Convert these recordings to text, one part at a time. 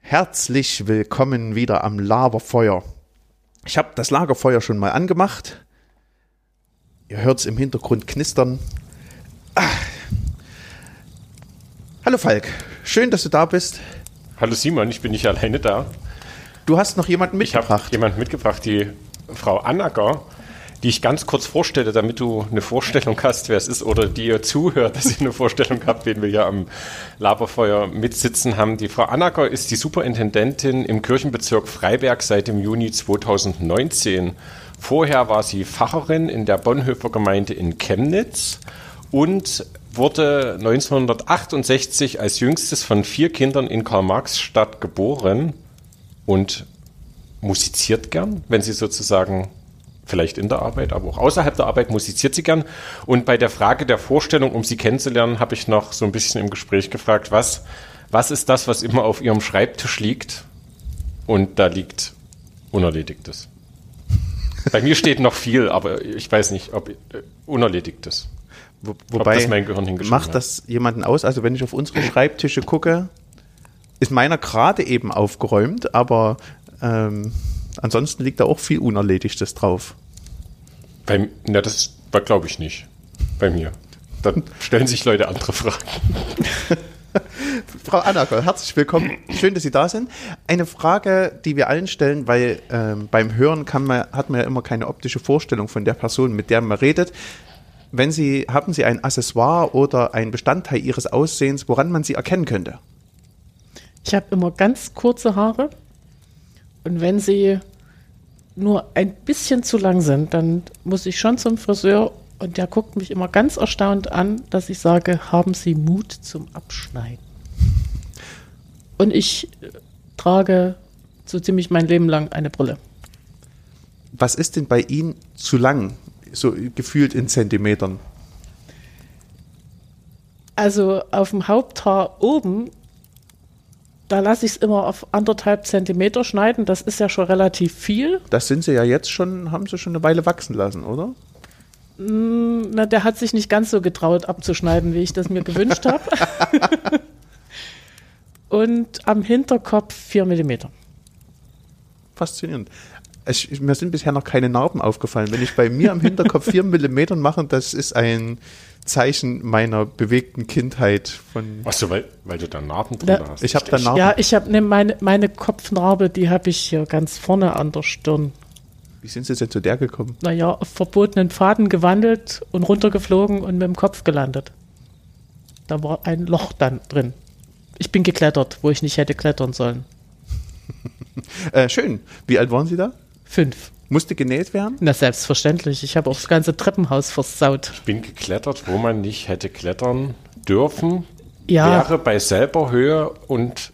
Herzlich willkommen wieder am Lagerfeuer. Ich habe das Lagerfeuer schon mal angemacht. Ihr hört es im Hintergrund knistern. Ah. Hallo Falk, schön, dass du da bist. Hallo Simon, ich bin nicht alleine da. Du hast noch jemanden Ich habe mitgebracht. jemanden mitgebracht, die Frau Annacker, die ich ganz kurz vorstelle, damit du eine Vorstellung hast, wer es ist, oder die ihr zuhört, dass ihr eine Vorstellung habt, wen wir hier am Laberfeuer mitsitzen haben. Die Frau Annacker ist die Superintendentin im Kirchenbezirk Freiberg seit dem Juni 2019. Vorher war sie Pfarrerin in der Bonhoeffer Gemeinde in Chemnitz und wurde 1968 als jüngstes von vier Kindern in Karl-Marx-Stadt geboren und musiziert gern, wenn sie sozusagen vielleicht in der Arbeit, aber auch außerhalb der Arbeit musiziert sie gern. Und bei der Frage der Vorstellung, um sie kennenzulernen, habe ich noch so ein bisschen im Gespräch gefragt, was, was ist das, was immer auf ihrem Schreibtisch liegt? Und da liegt Unerledigtes. Bei mir steht noch viel, aber ich weiß nicht, ob äh, Unerledigtes. Wo, wobei, das mein Gehirn macht das jemanden aus? Also wenn ich auf unsere Schreibtische gucke, ist meiner gerade eben aufgeräumt, aber ähm, ansonsten liegt da auch viel Unerledigtes drauf. Bei, na, das glaube ich nicht. Bei mir. Dann stellen sich Leute andere Fragen. Frau Annacker, herzlich willkommen. Schön, dass Sie da sind. Eine Frage, die wir allen stellen, weil ähm, beim Hören man, hat man ja immer keine optische Vorstellung von der Person, mit der man redet. Wenn Sie, haben Sie ein Accessoire oder ein Bestandteil Ihres Aussehens, woran man Sie erkennen könnte? Ich habe immer ganz kurze Haare und wenn sie nur ein bisschen zu lang sind, dann muss ich schon zum Friseur und der guckt mich immer ganz erstaunt an, dass ich sage, haben Sie Mut zum Abschneiden? Und ich äh, trage so ziemlich mein Leben lang eine Brille. Was ist denn bei Ihnen zu lang, so gefühlt in Zentimetern? Also auf dem Haupthaar oben, da lasse ich es immer auf anderthalb Zentimeter schneiden. Das ist ja schon relativ viel. Das sind Sie ja jetzt schon, haben Sie schon eine Weile wachsen lassen, oder? Na, der hat sich nicht ganz so getraut abzuschneiden, wie ich das mir gewünscht habe. Und am Hinterkopf 4 Millimeter. Faszinierend. Es, mir sind bisher noch keine Narben aufgefallen. Wenn ich bei mir am Hinterkopf 4 Millimetern mache, das ist ein Zeichen meiner bewegten Kindheit. Von Achso, weil, weil du da Narben drunter Da- hast. ich habe da Narben. Ja, ich habe ne, meine, meine Kopfnarbe, die habe ich hier ganz vorne an der Stirn. Wie sind Sie denn zu der gekommen? Naja, auf verbotenen Faden gewandelt und runtergeflogen und mit dem Kopf gelandet. Da war ein Loch dann drin. Ich bin geklettert, wo ich nicht hätte klettern sollen. Äh, schön. Wie alt waren Sie da? Fünf. Musste genäht werden? Na, selbstverständlich. Ich habe auch das ganze Treppenhaus versaut. Ich bin geklettert, wo man nicht hätte klettern dürfen. Ja. Wäre bei selber Höhe und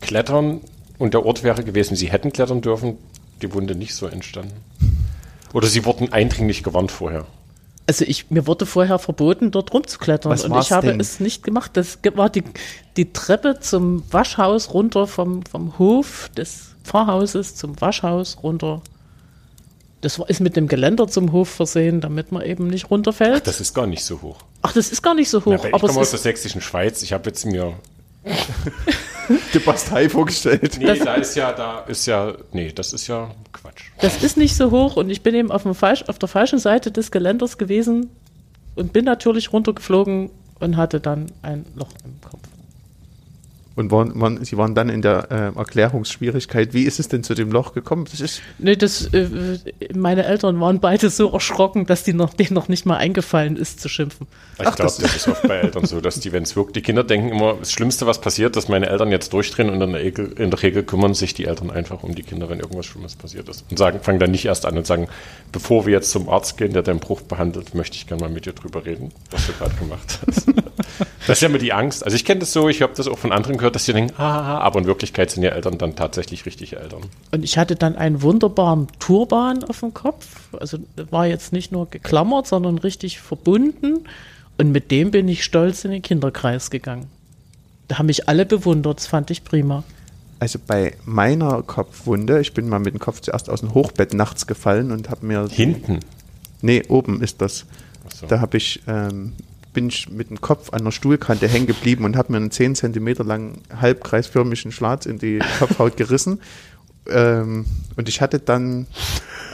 Klettern und der Ort wäre gewesen, sie hätten klettern dürfen, die Wunde nicht so entstanden. Oder sie wurden eindringlich gewarnt vorher. Also ich, mir wurde vorher verboten, dort rumzuklettern Was und ich habe denn? es nicht gemacht. Das war die, die Treppe zum Waschhaus runter vom, vom Hof des Pfarrhauses zum Waschhaus runter. Das war, ist mit dem Geländer zum Hof versehen, damit man eben nicht runterfällt. Das ist gar nicht so hoch. Ach, das ist gar nicht so hoch, weil ich aber komme aus der sächsischen Schweiz. Ich habe jetzt mir. Die Bastei vorgestellt. Nee, da ist ja, da ist ja. Nee, das ist ja Quatsch. das ist nicht so hoch und ich bin eben auf, dem falsch, auf der falschen Seite des Geländers gewesen und bin natürlich runtergeflogen und hatte dann ein Loch im. Und waren, waren, Sie waren dann in der äh, Erklärungsschwierigkeit. Wie ist es denn zu dem Loch gekommen? Das ist, Nee, das, äh, meine Eltern waren beide so erschrocken, dass die noch, denen noch nicht mal eingefallen ist zu schimpfen. Ich Ach, glaube, das- das, ist oft bei Eltern so, dass die, wenn es wirkt, die Kinder denken immer, das Schlimmste, was passiert, dass meine Eltern jetzt durchdrehen und in der, Regel, in der Regel kümmern sich die Eltern einfach um die Kinder, wenn irgendwas Schlimmes passiert ist. Und sagen, fangen dann nicht erst an und sagen, bevor wir jetzt zum Arzt gehen, der deinen Bruch behandelt, möchte ich gerne mal mit dir drüber reden, was du gerade gemacht hast. Das ist ja immer die Angst. Also ich kenne das so, ich habe das auch von anderen gehört, dass die denken, ah, aber in Wirklichkeit sind ja Eltern dann tatsächlich richtige Eltern. Und ich hatte dann einen wunderbaren Turban auf dem Kopf. Also war jetzt nicht nur geklammert, sondern richtig verbunden. Und mit dem bin ich stolz in den Kinderkreis gegangen. Da haben mich alle bewundert, das fand ich prima. Also bei meiner Kopfwunde, ich bin mal mit dem Kopf zuerst aus dem Hochbett nachts gefallen und habe mir. Hinten. Nee, oben ist das. Ach so. Da habe ich, ähm, bin ich mit dem Kopf an der Stuhlkante hängen geblieben und habe mir einen 10 Zentimeter langen halbkreisförmigen Schlatz in die Kopfhaut gerissen. Ähm, und ich hatte dann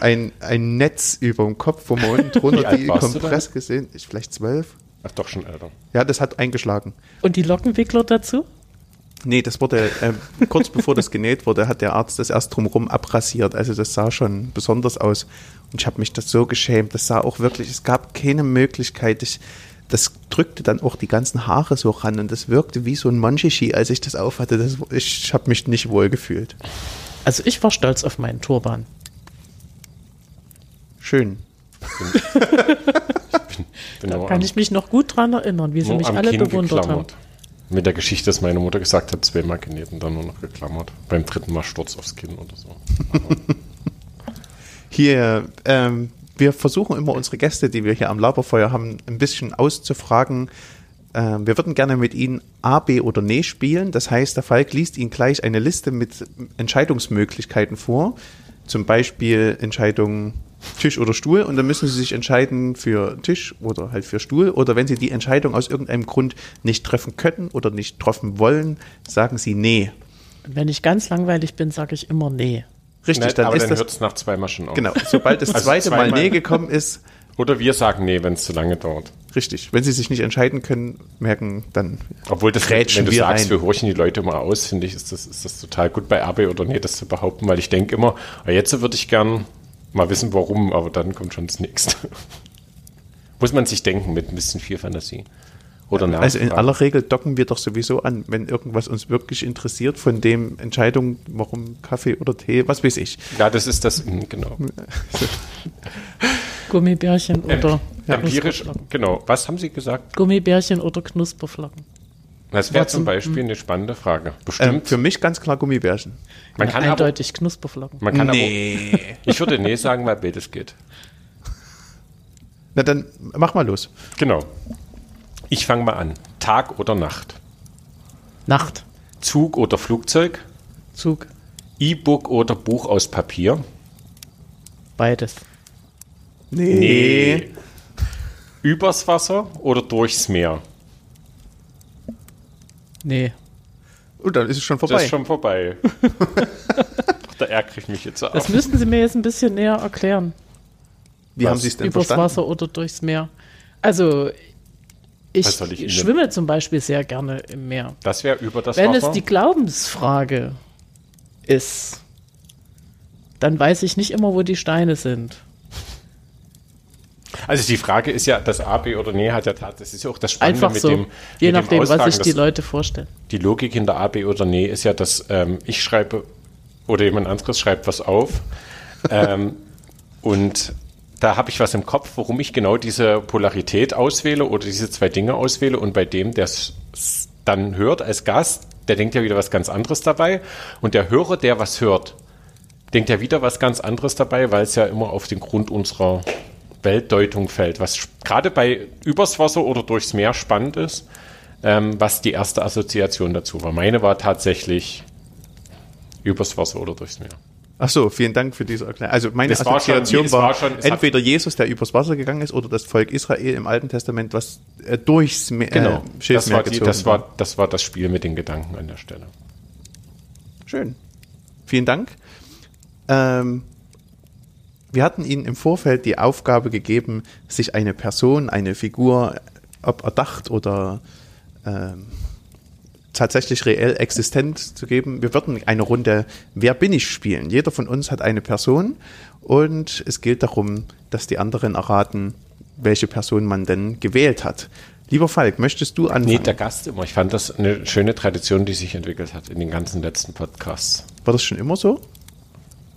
ein, ein Netz über dem Kopf, wo man unten drunter die Kompress gesehen. Ich vielleicht zwölf. Ach, doch schon älter. Ja, das hat eingeschlagen. Und die Lockenwickler dazu? Nee, das wurde, äh, kurz bevor das genäht wurde, hat der Arzt das erst drumherum abrasiert. Also das sah schon besonders aus. Und ich habe mich das so geschämt. Das sah auch wirklich, es gab keine Möglichkeit. Ich, das drückte dann auch die ganzen Haare so ran und das wirkte wie so ein Monchichi, als ich das aufhatte. Das, ich habe mich nicht wohl gefühlt. Also ich war stolz auf meinen Turban. Schön. Bin Da nur kann am- ich mich noch gut dran erinnern, wie sie mich alle Kinn bewundert haben. geklammert. Mit der Geschichte, dass meine Mutter gesagt hat, zweimal genäht und dann nur noch geklammert. Beim dritten Mal Sturz aufs Kinn oder so. Hier, ähm, wir versuchen immer unsere Gäste, die wir hier am Laberfeuer haben, ein bisschen auszufragen. Ähm, wir würden gerne mit Ihnen A, B oder Nee spielen. Das heißt, der Falk liest Ihnen gleich eine Liste mit Entscheidungsmöglichkeiten vor. Zum Beispiel Entscheidung Tisch oder Stuhl. Und dann müssen Sie sich entscheiden für Tisch oder halt für Stuhl. Oder wenn Sie die Entscheidung aus irgendeinem Grund nicht treffen können oder nicht treffen wollen, sagen Sie Nee. Wenn ich ganz langweilig bin, sage ich immer nee. Richtig, Nein, dann aber ist dann hört es nach zweimal schon auf. Genau, sobald das Also zweite Mal Nee gekommen ist, Oder wir sagen nee, wenn es zu lange dauert. Richtig. Wenn sie sich nicht entscheiden können, merken, dann Obwohl das, wenn du sagst, ein. wir horchen die Leute mal aus, finde ich, ist das, ist das total gut bei AB oder nee, das zu behaupten, weil ich denke immer, ah, jetzt würde ich gern mal wissen, warum, aber dann kommt schon das nächste. Muss man sich denken mit ein bisschen viel Fantasie. Oder Also in nachfragen. aller Regel docken wir doch sowieso an, wenn irgendwas uns wirklich interessiert, von dem Entscheidung, warum Kaffee oder Tee, was weiß ich. Ja, das ist das, hm, genau. Gummibärchen oder Empirisch, Knusperflocken. genau. Was haben Sie gesagt? Gummibärchen oder Knusperflocken. Das wäre zum Beispiel eine spannende Frage. Ähm, Bestimmt. für mich ganz klar Gummibärchen. man kann aber, Eindeutig Knusperflocken. man kann aber, ich würde nee sagen, weil beides geht. Na dann mach mal los. Genau. Ich fange mal an. Tag oder Nacht? Nacht. Zug oder Flugzeug? Zug. E-Book oder Buch aus Papier? Beides. Nee. Übers Wasser oder durchs Meer? Nee. Und dann ist es schon Das vorbei. ist schon vorbei. da ärgere ich mich jetzt Das auch. müssten Sie mir jetzt ein bisschen näher erklären. Wie Was? haben Sie es denn Übers verstanden? Wasser oder durchs Meer. Also, ich, Was ich schwimme zum Beispiel sehr gerne im Meer. Das wäre über das Wenn Wasser. es die Glaubensfrage ist, dann weiß ich nicht immer, wo die Steine sind. also die Frage ist ja, das A, B oder Nee hat ja tatsächlich, das ist ja auch das Spannende Einfach mit so. dem Je mit dem nachdem, was Austragen, sich die Leute vorstellen. die Logik hinter A, B oder Nee ist ja, dass ähm, ich schreibe oder jemand anderes schreibt was auf ähm, und da habe ich was im Kopf, warum ich genau diese Polarität auswähle oder diese zwei Dinge auswähle und bei dem, der es dann hört als Gast, der denkt ja wieder was ganz anderes dabei und der Hörer, der was hört, denkt ja wieder was ganz anderes dabei, weil es ja immer auf den Grund unserer Weltdeutung fällt, was gerade bei übers Wasser oder durchs Meer spannend ist, ähm, was die erste Assoziation dazu war. Meine war tatsächlich übers Wasser oder durchs Meer. Ach so, vielen Dank für diese Erklärung. Also meine war schon- Assoziation war, war schon- es hat- entweder Jesus, der übers Wasser gegangen ist, oder das Volk Israel im Alten Testament, was äh, durchs Meer, Genau, äh, das, war die, gezogen das, war, das war das Spiel mit den Gedanken an der Stelle. Schön. Vielen Dank. Ähm, wir hatten Ihnen im Vorfeld die Aufgabe gegeben, sich eine Person, eine Figur, ob erdacht oder ähm, tatsächlich reell existent zu geben. Wir würden eine Runde Wer bin ich spielen. Jeder von uns hat eine Person und es gilt darum, dass die anderen erraten, welche Person man denn gewählt hat. Lieber Falk, möchtest du anfangen? Nee, der Gast immer. Ich fand das eine schöne Tradition, die sich entwickelt hat in den ganzen letzten Podcasts. War das schon immer so?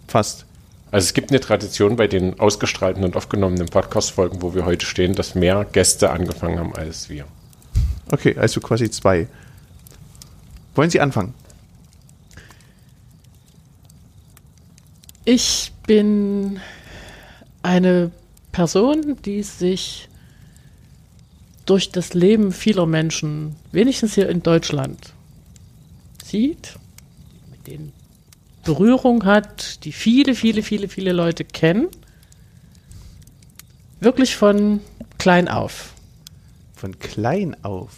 Fast. Also es gibt eine Tradition bei den ausgestrahlten und aufgenommenen Podcast-Folgen, wo wir heute stehen, dass mehr Gäste angefangen haben als wir. Okay, also quasi zwei. Wollen Sie anfangen? Ich bin eine Person, die sich durch das Leben vieler Menschen, wenigstens hier in Deutschland, sieht, mit mit denen Berührung hat, die viele, viele, viele, viele Leute kennen. Wirklich von klein auf. Von klein auf.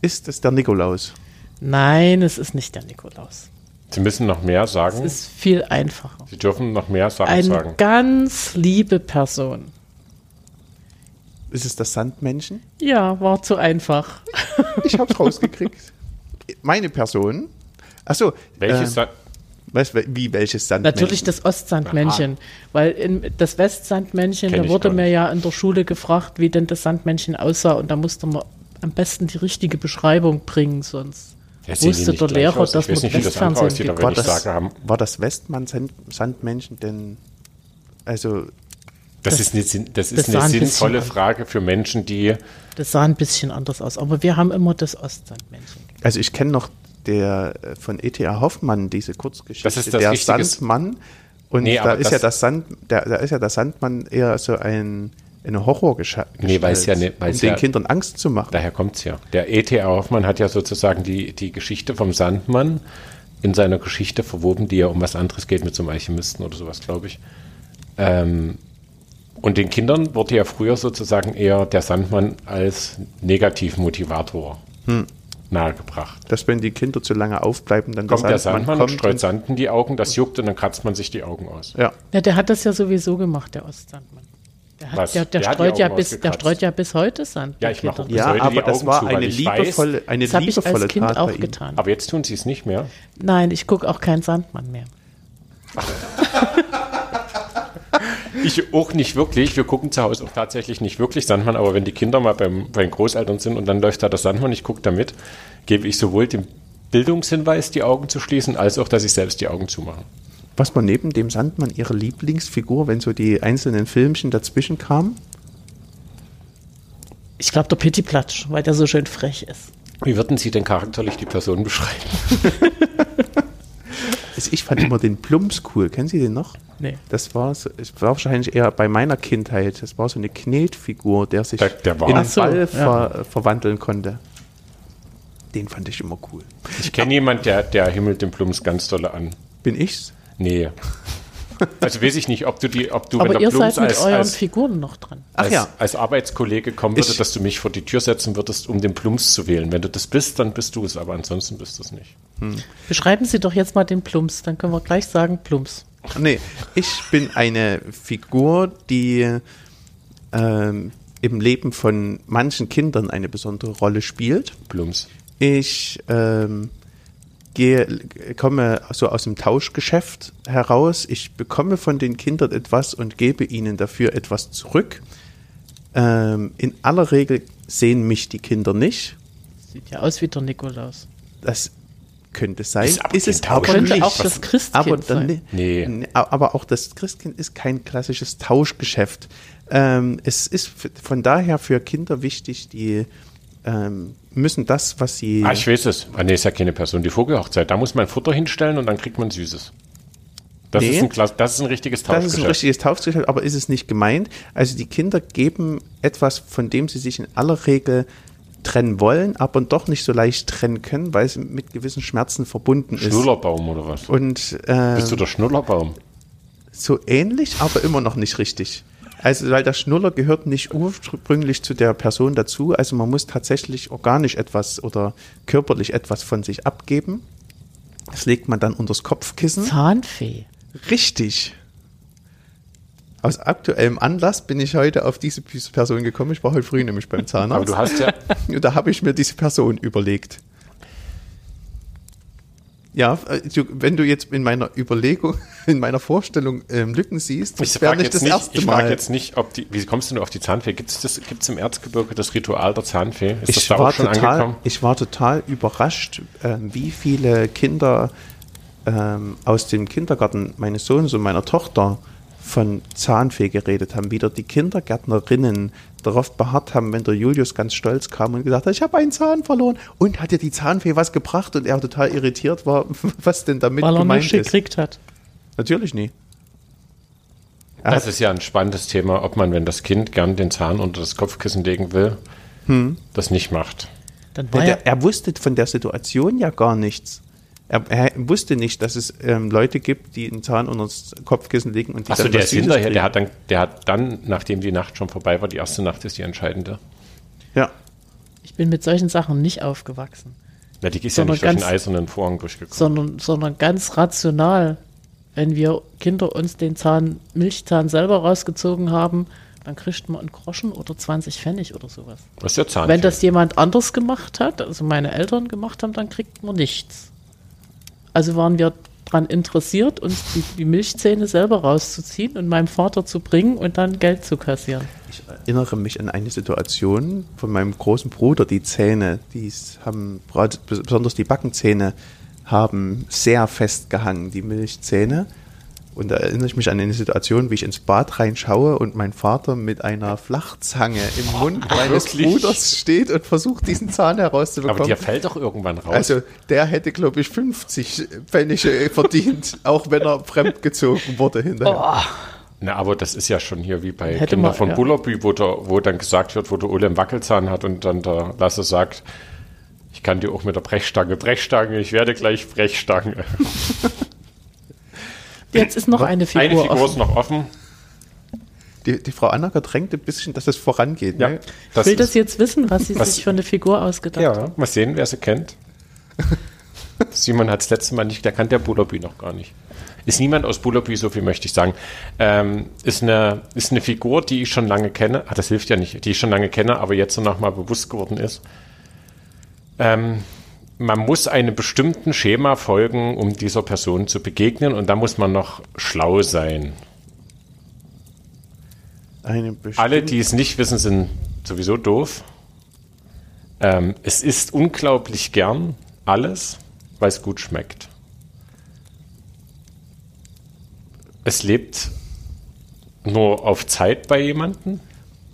Ist es der Nikolaus? Nein, es ist nicht der Nikolaus. Sie müssen noch mehr Es sagen. ist viel einfacher. Sie dürfen noch mehr Sachen Eine sagen. ganz liebe Person. Ist es das Sandmännchen? Ja, war zu einfach. Ich hab's rausgekriegt. Meine Person. Achso. Welches äh, was, wie welches Sandmännchen? Natürlich das Ostsandmännchen, weil in, das Westsandmännchen, Kenn da wurde mir ja in der Schule gefragt, wie denn das Sandmännchen aussah und da musste man am besten die richtige Beschreibung bringen, sonst Die wusste der Lehrer, aus? Ich dass weiß man nicht, wie das andere Westfernsehen ich war, das, haben- war das Westmann-Sandmännchen denn. Also, Das, Das- ist eine, das das ist eine sah ein bisschen sinnvolle an. Frage für Menschen, die. Das sah ein bisschen anders aus, aber wir haben immer das Ostsandmännchen. also ich kenne noch der äh, von E.T.A. Hoffmann, diese Kurzgeschichte, Das ist das der Sandmann. Und Nee, da ist das- ja das Sand, der, da ist ja der Sandmann eher so ein eine Horrorgeschichte. Nee, weil's ja nicht- um weil's den ja- Kindern Angst zu machen. Daher kommt es ja. Der E.T.A. Hoffmann hat ja sozusagen die, die Geschichte vom Sandmann in seiner Geschichte verwoben, die ja um was anderes geht mit so einem Alchemisten oder sowas, glaube ich. Ähm, und den Kindern wurde ja früher sozusagen eher der Sandmann als Negativmotivator Hm. nahegebracht. Dass wenn die Kinder zu lange aufbleiben, dann Kommt der Sandmann und kommt streut und- Sand in die Augen, das juckt und dann kratzt man sich die Augen aus. Ja, Ja, der hat das ja sowieso gemacht, der Ostsandmann. Der, hat, der, streut ja bis, der streut ja bis heute Sand. Ja, ich mache ja heute die aber das Augen war zu, eine ich weiß- liebevolle, eine Das habe ich liebevolle als Kind Tat auch getan. Aber jetzt tun sie es nicht mehr. Nein, ich gucke auch keinen Sandmann mehr. Ich auch nicht wirklich. Wir gucken zu Hause auch tatsächlich nicht wirklich Sandmann, aber wenn die Kinder mal beim, bei den Großeltern sind und dann läuft da das Sandmann, ich gucke da mit, gebe ich sowohl dem Bildungshinweis, die Augen zu schließen, als auch, dass ich selbst die Augen zumache. Was war neben dem Sandmann ihre Lieblingsfigur, wenn so die einzelnen Filmchen dazwischen kamen? Ich glaube, der Pittiplatsch, weil der so schön frech ist. Wie würden Sie denn charakterlich die Person beschreiben? Ich fand immer den Plumps cool. Kennen Sie den noch? Nee. Das war, so, es war wahrscheinlich eher bei meiner Kindheit. Das war so eine Knetfigur, der sich Der- der in einen so, Ball ja. ver, verwandeln konnte. Den fand ich immer cool. Ich kenne jemanden, der, der himmelt den Plums ganz dolle an. Bin ich's? Nee. Also weiß ich nicht, ob du die, ob du, Aber wenn der ihr Plums seid mit als, euren als, Figuren noch dran. Ach als, ja. als Arbeitskollege kommen würde, Ich- dass du mich vor die Tür setzen würdest, um den Plums zu wählen. Wenn du das bist, dann bist du es, aber ansonsten bist du es nicht. Beschreiben Sie doch jetzt mal den Plumps, dann können wir gleich sagen Plumps. Nee, ich bin eine Figur, die ähm, im Leben von manchen Kindern eine besondere Rolle spielt. Plums. Ich ähm, gehe, komme so aus dem Tauschgeschäft heraus. Ich bekomme von den Kindern etwas und gebe ihnen dafür etwas zurück. Ähm, in aller Regel sehen mich die Kinder nicht. Sieht ja aus wie der Nikolaus. Das könnte sein. Ist aber Ist es kein aber Tausch- Könnte nicht. auch das Christkind aber dann, sein. Nee. Nee, Aber auch das Christkind ist kein klassisches Tauschgeschäft. Ähm, es ist von daher für Kinder wichtig, die ähm, müssen das, was sie. Ah, ich weiß es. Ah, nee, ist ja keine Person. Die Vogelhochzeit. Da muss man Futter hinstellen und dann kriegt man Süßes. Das, Nee. ist, ein, Klass- das ist ein richtiges das ist ein richtiges Tauschgeschäft, aber ist es nicht gemeint? Also die Kinder geben etwas, von dem sie sich in aller Regel trennen wollen, aber doch nicht so leicht trennen können, weil es mit gewissen Schmerzen verbunden ist. Schnullerbaum oder was? Und äh, Bist du der Schnullerbaum? so ähnlich, aber immer noch nicht richtig. Also, weil der Schnuller gehört nicht ursprünglich zu der Person dazu. Also, man muss tatsächlich organisch etwas oder körperlich etwas von sich abgeben. Das legt man dann unters Kopfkissen. Zahnfee. Richtig. Aus aktuellem Anlass bin ich heute auf diese Person gekommen. Ich war heute früh nämlich beim Zahnarzt. Aber du hast ja, Und da habe ich mir diese Person überlegt. Ja, äh, wenn du jetzt in meiner Überlegung, in meiner Vorstellung ähm, Lücken siehst, ich das wäre frage nicht jetzt das nicht, erste ich frage Mal. jetzt nicht, ob die, wie kommst du nur auf die Zahnfee? Gibt es das, gibt's im Erzgebirge das Ritual der Zahnfee? Ist das ich da war, auch schon total, angekommen? ich war total überrascht, ähm, wie viele Kinder ähm, aus dem Kindergarten meines Sohnes und meiner Tochter von Zahnfee geredet haben. Wieder die Kindergärtnerinnen darauf beharrt haben, wenn der Julius ganz stolz kam und gesagt hat, ich habe einen Zahn verloren. Und hat dir die Zahnfee was gebracht? Und er total irritiert war, was denn damit Weil er gemeint nicht ist. gekriegt hat. Natürlich nie. Er Das ist ja ein spannendes Thema, ob man, wenn das Kind gern den Zahn unter das Kopfkissen legen will, Hm. das nicht macht. Dann war der, er wusste von der Situation ja gar nichts. Er, er wusste nicht, dass es ähm, Leute gibt, die einen Zahn unter das Kopfkissen legen und die Achso, dann der was ist hinterher, kriegen. der hat, dann, der hat dann, nachdem die Nacht schon vorbei war, die erste Nacht ist die entscheidende. Ja, Ich bin mit solchen Sachen nicht aufgewachsen, Na, die ist ja nicht durch den ganz- eisernen Vorhang durchgekommen. sondern, sondern ganz rational. Wenn wir Kinder uns den Zahn, Milchzahn selber rausgezogen haben, dann kriegt man einen Groschen oder 20 Pfennig oder sowas. Das ist ja Zahnfee. Wenn das jemand anders gemacht hat, also meine Eltern gemacht haben, dann kriegt man nichts. Also waren wir daran interessiert, uns die, die Milchzähne selber rauszuziehen und meinem Vater zu bringen und dann Geld zu kassieren. ich erinnere mich an eine Situation von meinem großen Bruder. Die Zähne, die haben, besonders die Backenzähne, haben sehr fest gehangen, die Milchzähne. Und da erinnere ich mich an eine Situation, wie ich ins Bad reinschaue und mein Vater mit einer Flachzange im Mund meines Wirklich? Bruders steht und versucht, diesen Zahn herauszubekommen. Aber dir fällt doch irgendwann raus. Also der hätte, glaube ich, 50 Pfennige verdient, auch wenn er fremdgezogen wurde hinterher. Na, aber das ist ja schon hier wie bei Hätte Kinder man, von ja. Bullerby, wo, der, wo dann gesagt wird, wo der Ole einen Wackelzahn hat und dann der Lasse sagt, ich kann dir auch mit der Brechstange, Brechstange, ich werde gleich Brechstange. Jetzt ist noch eine Figur, Eine Figur ist offen. noch offen. Die, die Frau Annacker drängt ein bisschen, dass es vorangeht. Ja, Ne? Ich will das jetzt wissen, was sie Was- sich für eine Figur ausgedacht Ja, haben. mal sehen, wer sie kennt. Simon hat das letzte Mal nicht, der kannte der Bullerby noch gar nicht. Ist niemand aus Bullerby, so viel möchte ich sagen. Ähm, ist, eine, ist eine Figur, die ich schon lange kenne. Ah, das hilft ja nicht, die ich schon lange kenne, aber jetzt so nochmal bewusst geworden ist. Ähm, man muss einem bestimmten Schema folgen, um dieser Person zu begegnen und da muss man noch schlau sein. Alle, die es nicht wissen, sind sowieso doof. Ähm, es ist unglaublich gern alles, weil es gut schmeckt. Es lebt nur auf Zeit bei jemandem.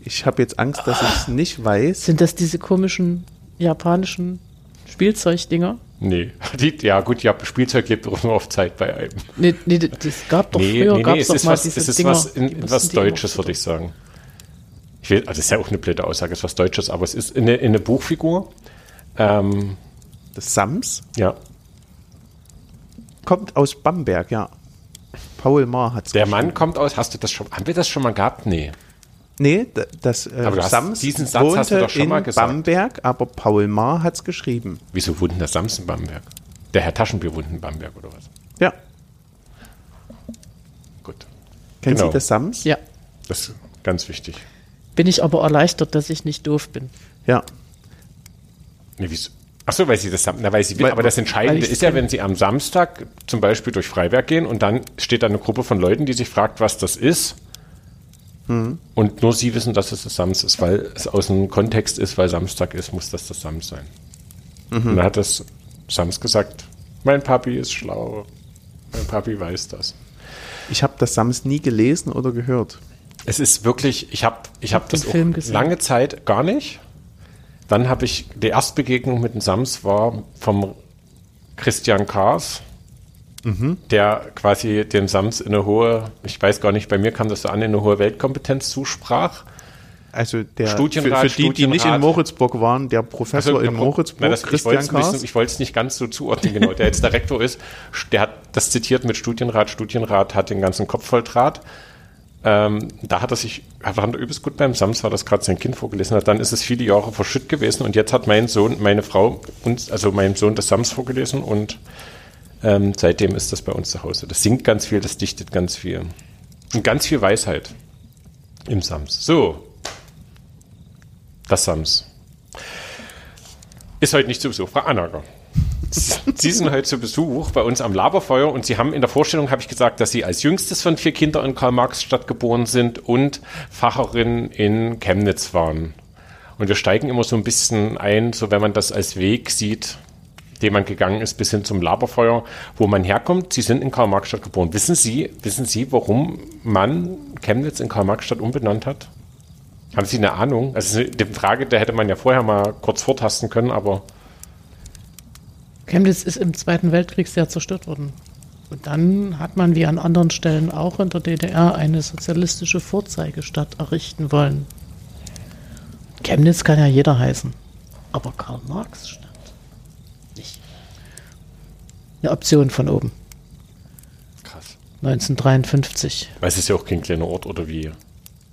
Ich habe jetzt Angst, dass ich es nicht weiß. Sind das diese komischen japanischen Spielzeugdinger? Nee, die, ja gut, ja, Spielzeug lebt auch nur auf Zeit bei einem. Nee, nee, das gab doch Nee, früher, nee, gab nee, es ist mal was, diese es ist Dinger. was, in, was Deutsches, würde ich sagen. Ich will, also das ist ja auch eine blöde Aussage, es ist was Deutsches, aber es ist in eine, in eine Buchfigur. Ähm, Das Sams ja, kommt aus Bamberg, ja. Paul Maar hat es Der Mann kommt aus, hast du das schon, haben wir das schon mal gehabt? Nee. Nee, das äh, Sams diesen Satz hast du wohnte doch schon in mal gesagt. Bamberg, aber Paul Maar hat es geschrieben. Wieso wohnt denn der Sams in Bamberg? Der Herr Taschenbier wohnt in Bamberg oder was? Ja. Gut. Kennen Genau. Sie das Sams? Ja, Das ist ganz wichtig. bin ich aber erleichtert, dass ich nicht doof bin. Ja. Nee, wieso? Achso, weil sie das haben. Na, weil sie, Weil- aber das Entscheidende ist ja, wenn sie am Samstag zum Beispiel durch Freiberg gehen und dann steht da eine Gruppe von Leuten, die sich fragt, was das ist. Und nur sie wissen, dass es das Sams ist, weil es aus dem Kontext ist, weil Samstag ist, muss das das Sams sein. Und dann hat das Sams gesagt, mein Papi ist schlau. Mein Papi weiß das. Ich habe das Sams nie gelesen oder gehört. Es ist wirklich, ich habe ich hab den das auch Film gesehen. lange Zeit gar nicht. Dann habe ich, die Erstbegegnung mit dem Sams war vom Christian Kars, Mhm. der quasi dem Sams in eine hohe, ich weiß gar nicht, bei mir kam das so an, in eine hohe Weltkompetenz zusprach. Also der Studienrat, für, für die, die nicht in. Moritzburg waren, der Professor Also, in Moritzburg, Na, das, ich Christian ich wollte es nicht ganz so zuordnen, genau. Der jetzt der Rektor ist, der hat das zitiert mit Studienrat. Studienrat hat den ganzen Kopf voll Draht. Ähm, da hat er sich, hat er übelst gut beim Sams, war das gerade sein Kind vorgelesen hat. Dann ist es viele Jahre verschütt gewesen und jetzt hat mein Sohn, meine Frau, uns, also mein Sohn das Sams vorgelesen und ähm, seitdem ist das bei uns zu Hause. Das singt ganz viel, das dichtet ganz viel. Und ganz viel Weisheit im Sams. So. Das Sams. Ist heute nicht zu Besuch. Frau Anager. Sie sind heute zu Besuch bei uns am Laberfeuer und Sie haben in der Vorstellung, habe ich gesagt, dass Sie als jüngstes von vier Kindern in Karl-Marx-Stadt geboren sind und Facherin in Chemnitz waren. Und wir steigen immer so ein bisschen ein, so wenn man das als Weg sieht, den man gegangen ist, bis hin zum Laberfeuer, wo man herkommt. Sie sind in Karl-Marx-Stadt geboren. Wissen Sie, wissen Sie, warum man Chemnitz in Karl-Marx-Stadt umbenannt hat? Haben Sie eine Ahnung? Also die Frage, da hätte man ja vorher mal kurz vortasten können, aber Chemnitz ist im Zweiten Weltkrieg sehr zerstört worden. Und dann hat man wie an anderen Stellen auch in der DDR eine sozialistische Vorzeigestadt errichten wollen. Chemnitz kann ja jeder heißen, aber Karl-Marx-Stadt nicht. Eine Option von oben. Krass. 1953. Weil es ist ja auch kein kleiner Ort oder wie.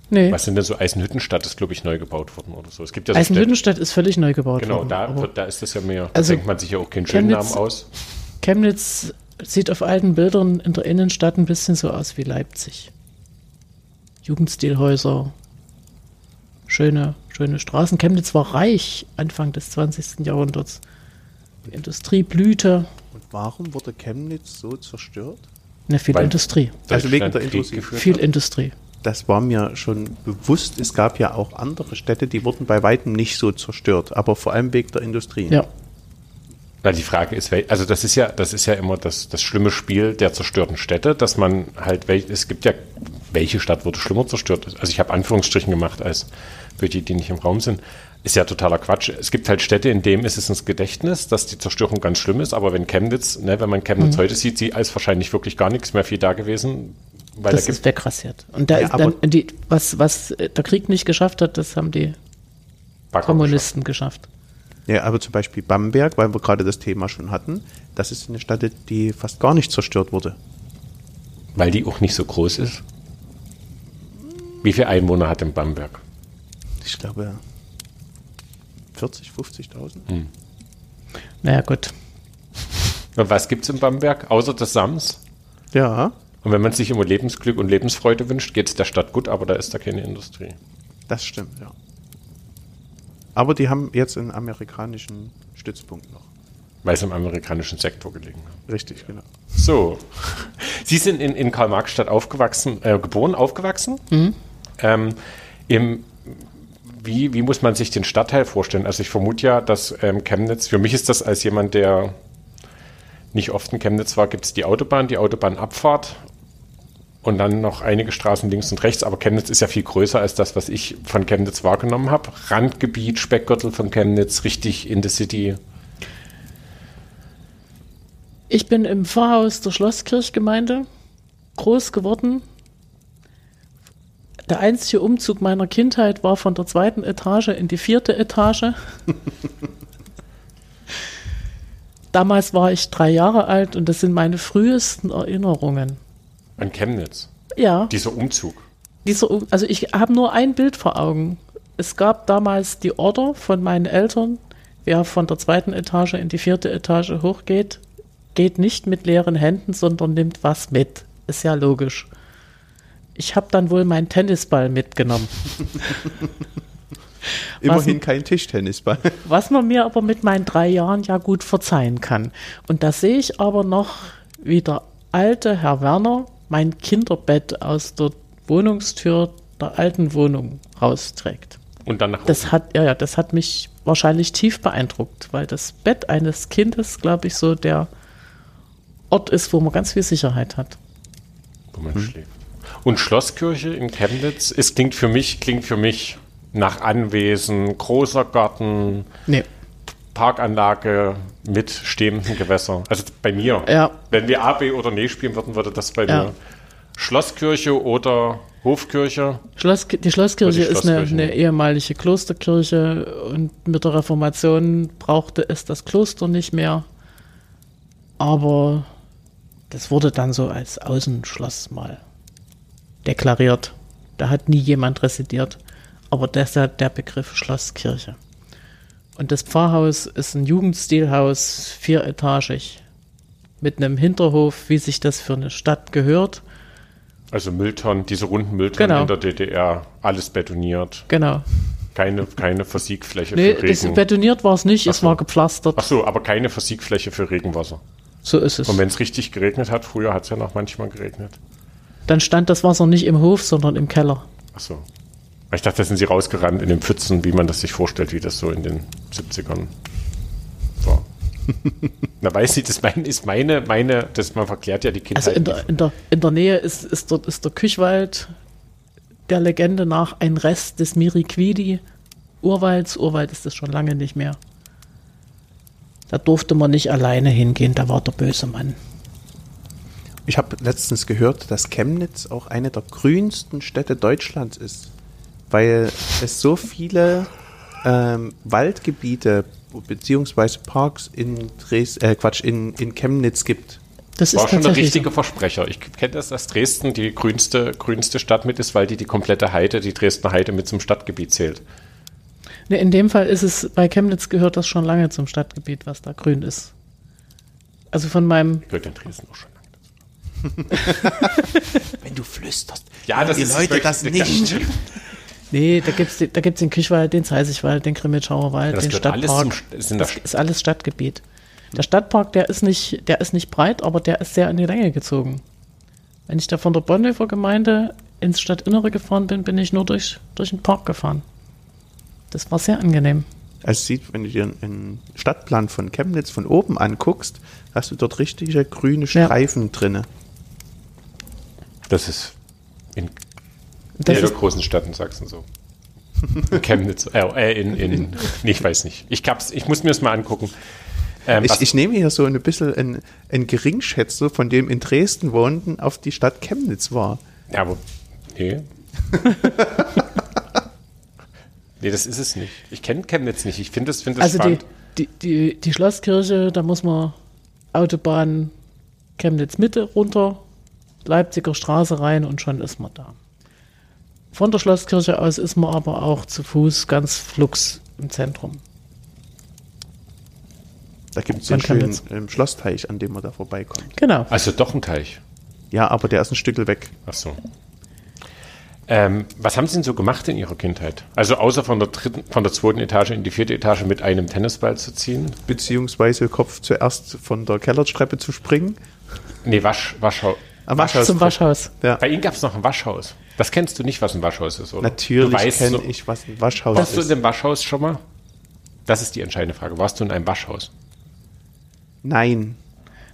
Nee, Was sind denn so Eisenhüttenstadt ist, glaube ich, neu gebaut worden oder so. Es gibt ja so Städte- Eisenhüttenstadt ist völlig neu gebaut Genau, worden. da, aber wird, da ist das ja mehr. Da Also, denkt man sich ja auch keinen schönen Namen aus. Chemnitz sieht auf alten Bildern in der Innenstadt ein bisschen so aus wie Leipzig. Jugendstilhäuser, schöne, schöne Straßen. Chemnitz war reich Anfang des 20. Jahrhunderts. Die Industrie blühte. Warum wurde Chemnitz so zerstört? Ne, viel Weil- Industrie. Also wegen der Industrie. Viel hat. Industrie. Das war mir schon bewusst. Es gab ja auch andere Städte, die wurden bei weitem nicht so zerstört, aber vor allem wegen der Industrie. Ja. Na, die Frage ist, also das ist ja, das ist ja immer das, das schlimme Spiel der zerstörten Städte, dass man halt, es gibt ja, welche Stadt wurde schlimmer zerstört? Also ich habe Anführungsstrichen gemacht als für die, die nicht im Raum sind. Ist ja totaler Quatsch. Es gibt halt Städte, in denen ist es ins Gedächtnis, dass die Zerstörung ganz schlimm ist, aber wenn Chemnitz, ne, wenn man Chemnitz heute sieht, sie ist wahrscheinlich wirklich gar nichts mehr viel da gewesen, weil Das da ist gibt wegrasiert. Und da Ja, ist aber- dann die, was, was äh, der Krieg nicht geschafft hat, das haben die Kommunisten geschafft. Ja, aber zum Beispiel Bamberg, weil wir gerade das Thema schon hatten, das ist eine Stadt, die fast gar nicht zerstört wurde. geschafft, Weil die auch nicht so groß ist. Wie viele Einwohner hat in Bamberg? Ich glaube 40, 50.000. Naja, gut. Und was gibt es in Bamberg, außer des Sams? Ja, Und wenn man sich immer Lebensglück und Lebensfreude wünscht, geht es der Stadt gut, aber da ist da keine Industrie. das stimmt, ja. Aber die haben jetzt einen amerikanischen Stützpunkt noch. Weil sie im amerikanischen Sektor gelegen haben. Richtig, genau. So. Sie sind in, in Karl-Marx-Stadt aufgewachsen, äh, geboren, aufgewachsen. Ähm, im, wie, wie muss man sich den Stadtteil vorstellen? Also ich vermute ja, dass ähm, Chemnitz, für mich ist das als jemand, der nicht oft in Chemnitz war, gibt es die Autobahn, die Autobahnabfahrt und dann noch einige Straßen links und rechts. Aber Chemnitz ist ja viel größer als das, was ich von Chemnitz wahrgenommen habe. Randgebiet, Speckgürtel von Chemnitz, richtig in the City. Ich bin im Pfarrhaus der Schlosskirchgemeinde groß geworden. Der einzige Umzug meiner Kindheit war von der zweiten Etage in die vierte Etage. Damals war ich drei Jahre alt und das sind meine frühesten Erinnerungen. An Chemnitz. Ja, Dieser Umzug. dieser, also ich habe nur ein Bild vor Augen. Es gab damals die Order von meinen Eltern, wer von der zweiten Etage in die vierte Etage hochgeht, geht nicht mit leeren Händen, sondern nimmt was mit. Ist ja logisch. Ich habe dann wohl meinen Tennisball mitgenommen. Immerhin kein Tischtennisball. Was man mir aber mit meinen drei Jahren ja gut verzeihen kann. Und da sehe ich aber noch, wie der alte Herr Werner mein Kinderbett aus der Wohnungstür der alten Wohnung rausträgt. Und dann nach Das hat, ja, ja, das hat mich wahrscheinlich tief beeindruckt, weil das Bett eines Kindes, glaube ich, so der Ort ist, wo man ganz viel Sicherheit hat. wo man schläft. Und Schlosskirche in Chemnitz, es klingt für mich, klingt für mich nach Anwesen, großer Garten, Nee. Parkanlage mit stehendem Gewässer. Also bei mir. Ja. Wenn wir A, B oder Nee spielen würden, würde das bei Ja. mir Schlosskirche oder Hofkirche. Schloss, die Schlosskirche Die ist eine, eine ne? ehemalige Klosterkirche und mit der Reformation brauchte es das Kloster nicht mehr. Aber das wurde dann so als Außenschloss mal deklariert. Da hat nie jemand residiert. Aber deshalb der Begriff Schlosskirche. Und das Pfarrhaus ist ein Jugendstilhaus, vieretagig, mit einem Hinterhof, wie sich das für eine Stadt gehört. Also Mülltonnen, diese runden Mülltonnen Genau. in der DDR, alles betoniert. Genau. Keine, keine Versiegfläche Nee, für das Regen. betoniert war es nicht, es Ach so. war gepflastert. Ach so, aber keine Versiegfläche für Regenwasser. So ist es. Und wenn es richtig geregnet hat, früher hat es ja noch manchmal geregnet. Dann stand das Wasser nicht im Hof, sondern im Keller. Ach so. Ich dachte, da sind sie rausgerannt in den Pfützen, wie man das sich vorstellt, wie das so in den 70ern war. Na, weiß nicht, das mein, ist meine, meine, das man verklärt ja die Kindheit. Also in der, in der, in der Nähe ist, ist, dort, ist der Küchwald der Legende nach ein Rest des Miriquidi Urwalds. Urwald ist es schon lange nicht mehr. Da durfte man nicht alleine hingehen, da war der böse Mann. Ich habe letztens gehört, dass Chemnitz auch eine der grünsten Städte Deutschlands ist, weil es so viele ähm, Waldgebiete beziehungsweise Parks in Dres äh, Quatsch, in, in Chemnitz gibt. Das ist War schon der richtige so. Versprecher. Ich kenne das, dass Dresden die grünste, grünste Stadt mit ist, weil die die komplette Heide, die Dresdner Heide mit zum Stadtgebiet zählt. Nee, in dem Fall ist es, bei Chemnitz gehört das schon lange zum Stadtgebiet, was da grün ist. Also von meinem, Gehört in Dresden auch schon. Wenn du flüsterst. Ja, das die ist Leute das nicht. nee, da gibt's da gibt's den Kirchwald, den Zeisigwald, den Grimmitschauer Wald, Das den gehört alles Stadtpark. zum, das, ist alles Stadtgebiet. Der Stadtpark, der ist nicht, der ist nicht breit, aber der ist sehr in die Länge gezogen. Wenn ich da von der Bonhoeffer Gemeinde ins Stadtinnere gefahren bin, bin ich nur durch, durch den Park gefahren. Das war sehr angenehm. Also sieht, wenn du dir einen Stadtplan von Chemnitz von oben anguckst, hast du dort richtige grüne Ja. Streifen drinne. Das ist in Das jeder ist, großen Stadt in Sachsen so. In Chemnitz, äh, äh, in, in, nee, ich weiß nicht. Ich, hab's, ich muss mir das mal angucken. Ähm, Ich, ich nehme hier so ein bisschen ein, ein Geringschätzer von dem in Dresden wohnten auf die Stadt Chemnitz war. Ja, aber. Nee. nee, das ist es nicht. Ich kenne Chemnitz nicht. Ich finde das, find das also die, spannend. die, die, die Schlosskirche, da muss man Autobahn Chemnitz Mitte runter, Leipziger Straße rein und schon ist man da. Von der Schlosskirche aus ist man aber auch zu Fuß ganz flugs im Zentrum. Da gibt es Von den schönen ähm, Schlossteich, an dem man da vorbeikommt. Genau. Also doch ein Teich. Ja, aber der ist ein Stück weg. Ach so. Ähm, was haben Sie denn so gemacht in Ihrer Kindheit? Also außer von der dritten, von der zweiten Etage in die vierte Etage mit einem Tennisball zu ziehen? Beziehungsweise Kopf zuerst von der Kellertreppe zu springen. Nee, Wasch, Waschhaus. Am Waschhaus. Zum Waschhaus. Ja. Bei Ihnen gab es noch ein Waschhaus. Das kennst du nicht, was ein Waschhaus ist, oder? Natürlich kenne so, ich, was ein Waschhaus Warst du in ist. dem Waschhaus schon mal? Das ist die entscheidende Frage. Warst du in einem Waschhaus? Nein.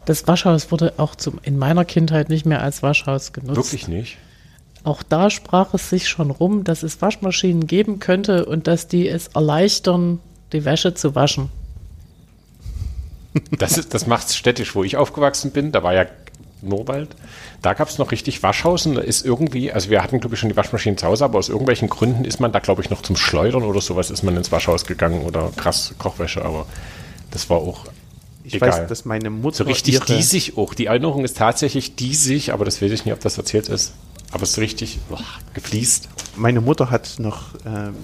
Das Waschhaus wurde auch zum, in meiner Kindheit nicht mehr als Waschhaus genutzt. Wirklich nicht? Auch da sprach es sich schon rum, dass es Waschmaschinen geben könnte und dass die es erleichtern, die Wäsche zu waschen. Das, ist- das macht es städtisch, wo ich aufgewachsen bin. Da war ja Nurwald. Da gab es noch richtig Waschhaus und da ist irgendwie, also wir hatten, glaube ich, schon die Waschmaschinen zu Hause, aber aus irgendwelchen Gründen ist man da, glaube ich, noch zum Schleudern oder sowas ist man ins Waschhaus gegangen oder krass Kochwäsche, aber das war auch Ich egal. weiß, dass meine Mutter so richtig ihre, diesig auch. Die Erinnerung ist tatsächlich diesig, aber das weiß ich nicht, ob das erzählt ist. Aber es ist richtig boah, gefliest. meine Mutter hat noch ähm,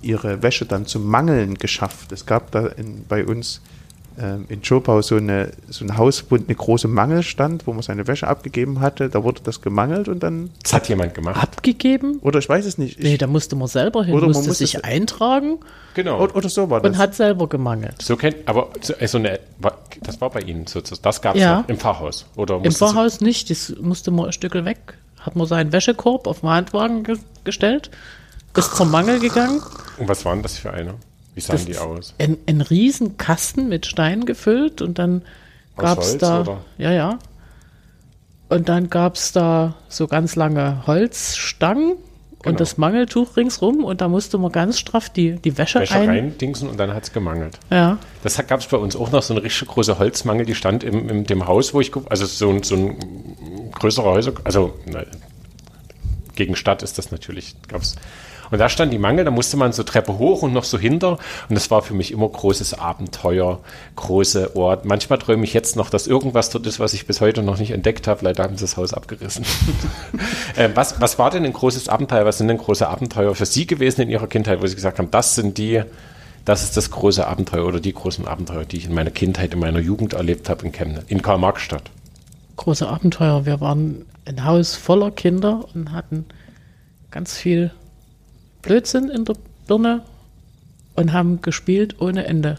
ihre Wäsche dann zum Mangeln geschafft. Es gab da in, bei uns in Schopau so, eine, so ein Haus, wo eine große Mangel stand, wo man seine Wäsche abgegeben hatte. Da wurde das gemangelt und dann, Das hat jemand gemacht. Abgegeben? oder ich weiß es nicht. Ich, Nee, da musste man selber hin, Oder man musste musste sich eintragen Genau. oder, oder so war das. und hat selber gemangelt. So kennt, aber so, also eine, das war bei Ihnen so, das gab es Ja. im Pfarrhaus. Oder Im musste sie- Pfarrhaus nicht, das musste man ein Stück weg. Hat man seinen Wäschekorb auf den Handwagen ge gestellt, ist zum Mangel gegangen. Und was waren das für eine? Wie sahen Das die aus? Ein, ein riesen Kasten mit Steinen gefüllt und dann gab es da. oder? Ja, ja. Und dann gab es da so ganz lange Holzstangen Genau. und das Mangeltuch ringsrum und da musste man ganz straff die, die Wäsche, Wäsche ein. reindingsen und dann hat es gemangelt. Ja. Das gab es bei uns auch noch, so eine richtig große Holzmangel, die stand im, in dem Haus, wo ich, also so, ein- so ein größerer Häuser, also na, gegen Stadt ist das natürlich, gab's. Und da stand die Mangel, da musste man so Treppe hoch und noch so hinter. Und das war für mich immer großes Abenteuer, große Ort. Manchmal träume ich jetzt noch, dass irgendwas dort ist, was ich bis heute noch nicht entdeckt habe. Leider haben sie das Haus abgerissen. äh, was, was war denn ein großes Abenteuer? Was sind denn große Abenteuer für Sie gewesen in Ihrer Kindheit, wo Sie gesagt haben, das sind die, das ist das große Abenteuer oder die großen Abenteuer, die ich in meiner Kindheit, in meiner Jugend erlebt habe in Chemnitz, in Karl-Marx-Stadt. Große Abenteuer. Wir waren ein Haus voller Kinder und hatten ganz viel Blödsinn in der Birne und haben gespielt ohne Ende.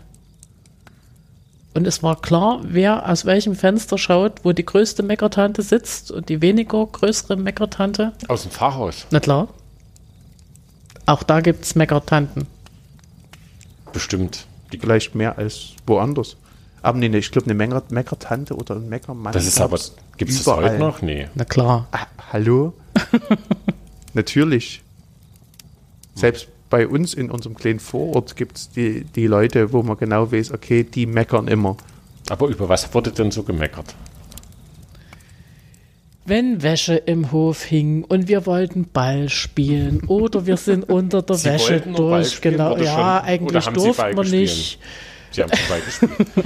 Und es war klar, wer aus welchem Fenster schaut, wo die größte Meckertante sitzt und die weniger größere Meckertante. Aus dem Pfarrhaus, Na klar. Auch da gibt es Meckertanten. bestimmt. Die, Vielleicht mehr als woanders. Aber nee, nee ich glaube, eine Mecker, Meckertante oder ein Meckermann. das ist aber, gibt es das heute noch? Nee. Na klar. Ah, hallo? Natürlich. Selbst bei uns in unserem kleinen Vorort gibt es die, die Leute, wo man genau weiß, okay, die meckern immer. Aber über was wurde denn so gemeckert? wenn Wäsche im Hof hing und wir wollten Ball spielen oder wir sind unter der Sie Wäsche wollten nur Ball durch. spielen Genau, ja, schon- eigentlich durften Ball wir nicht. Sie haben vorbei gespielt.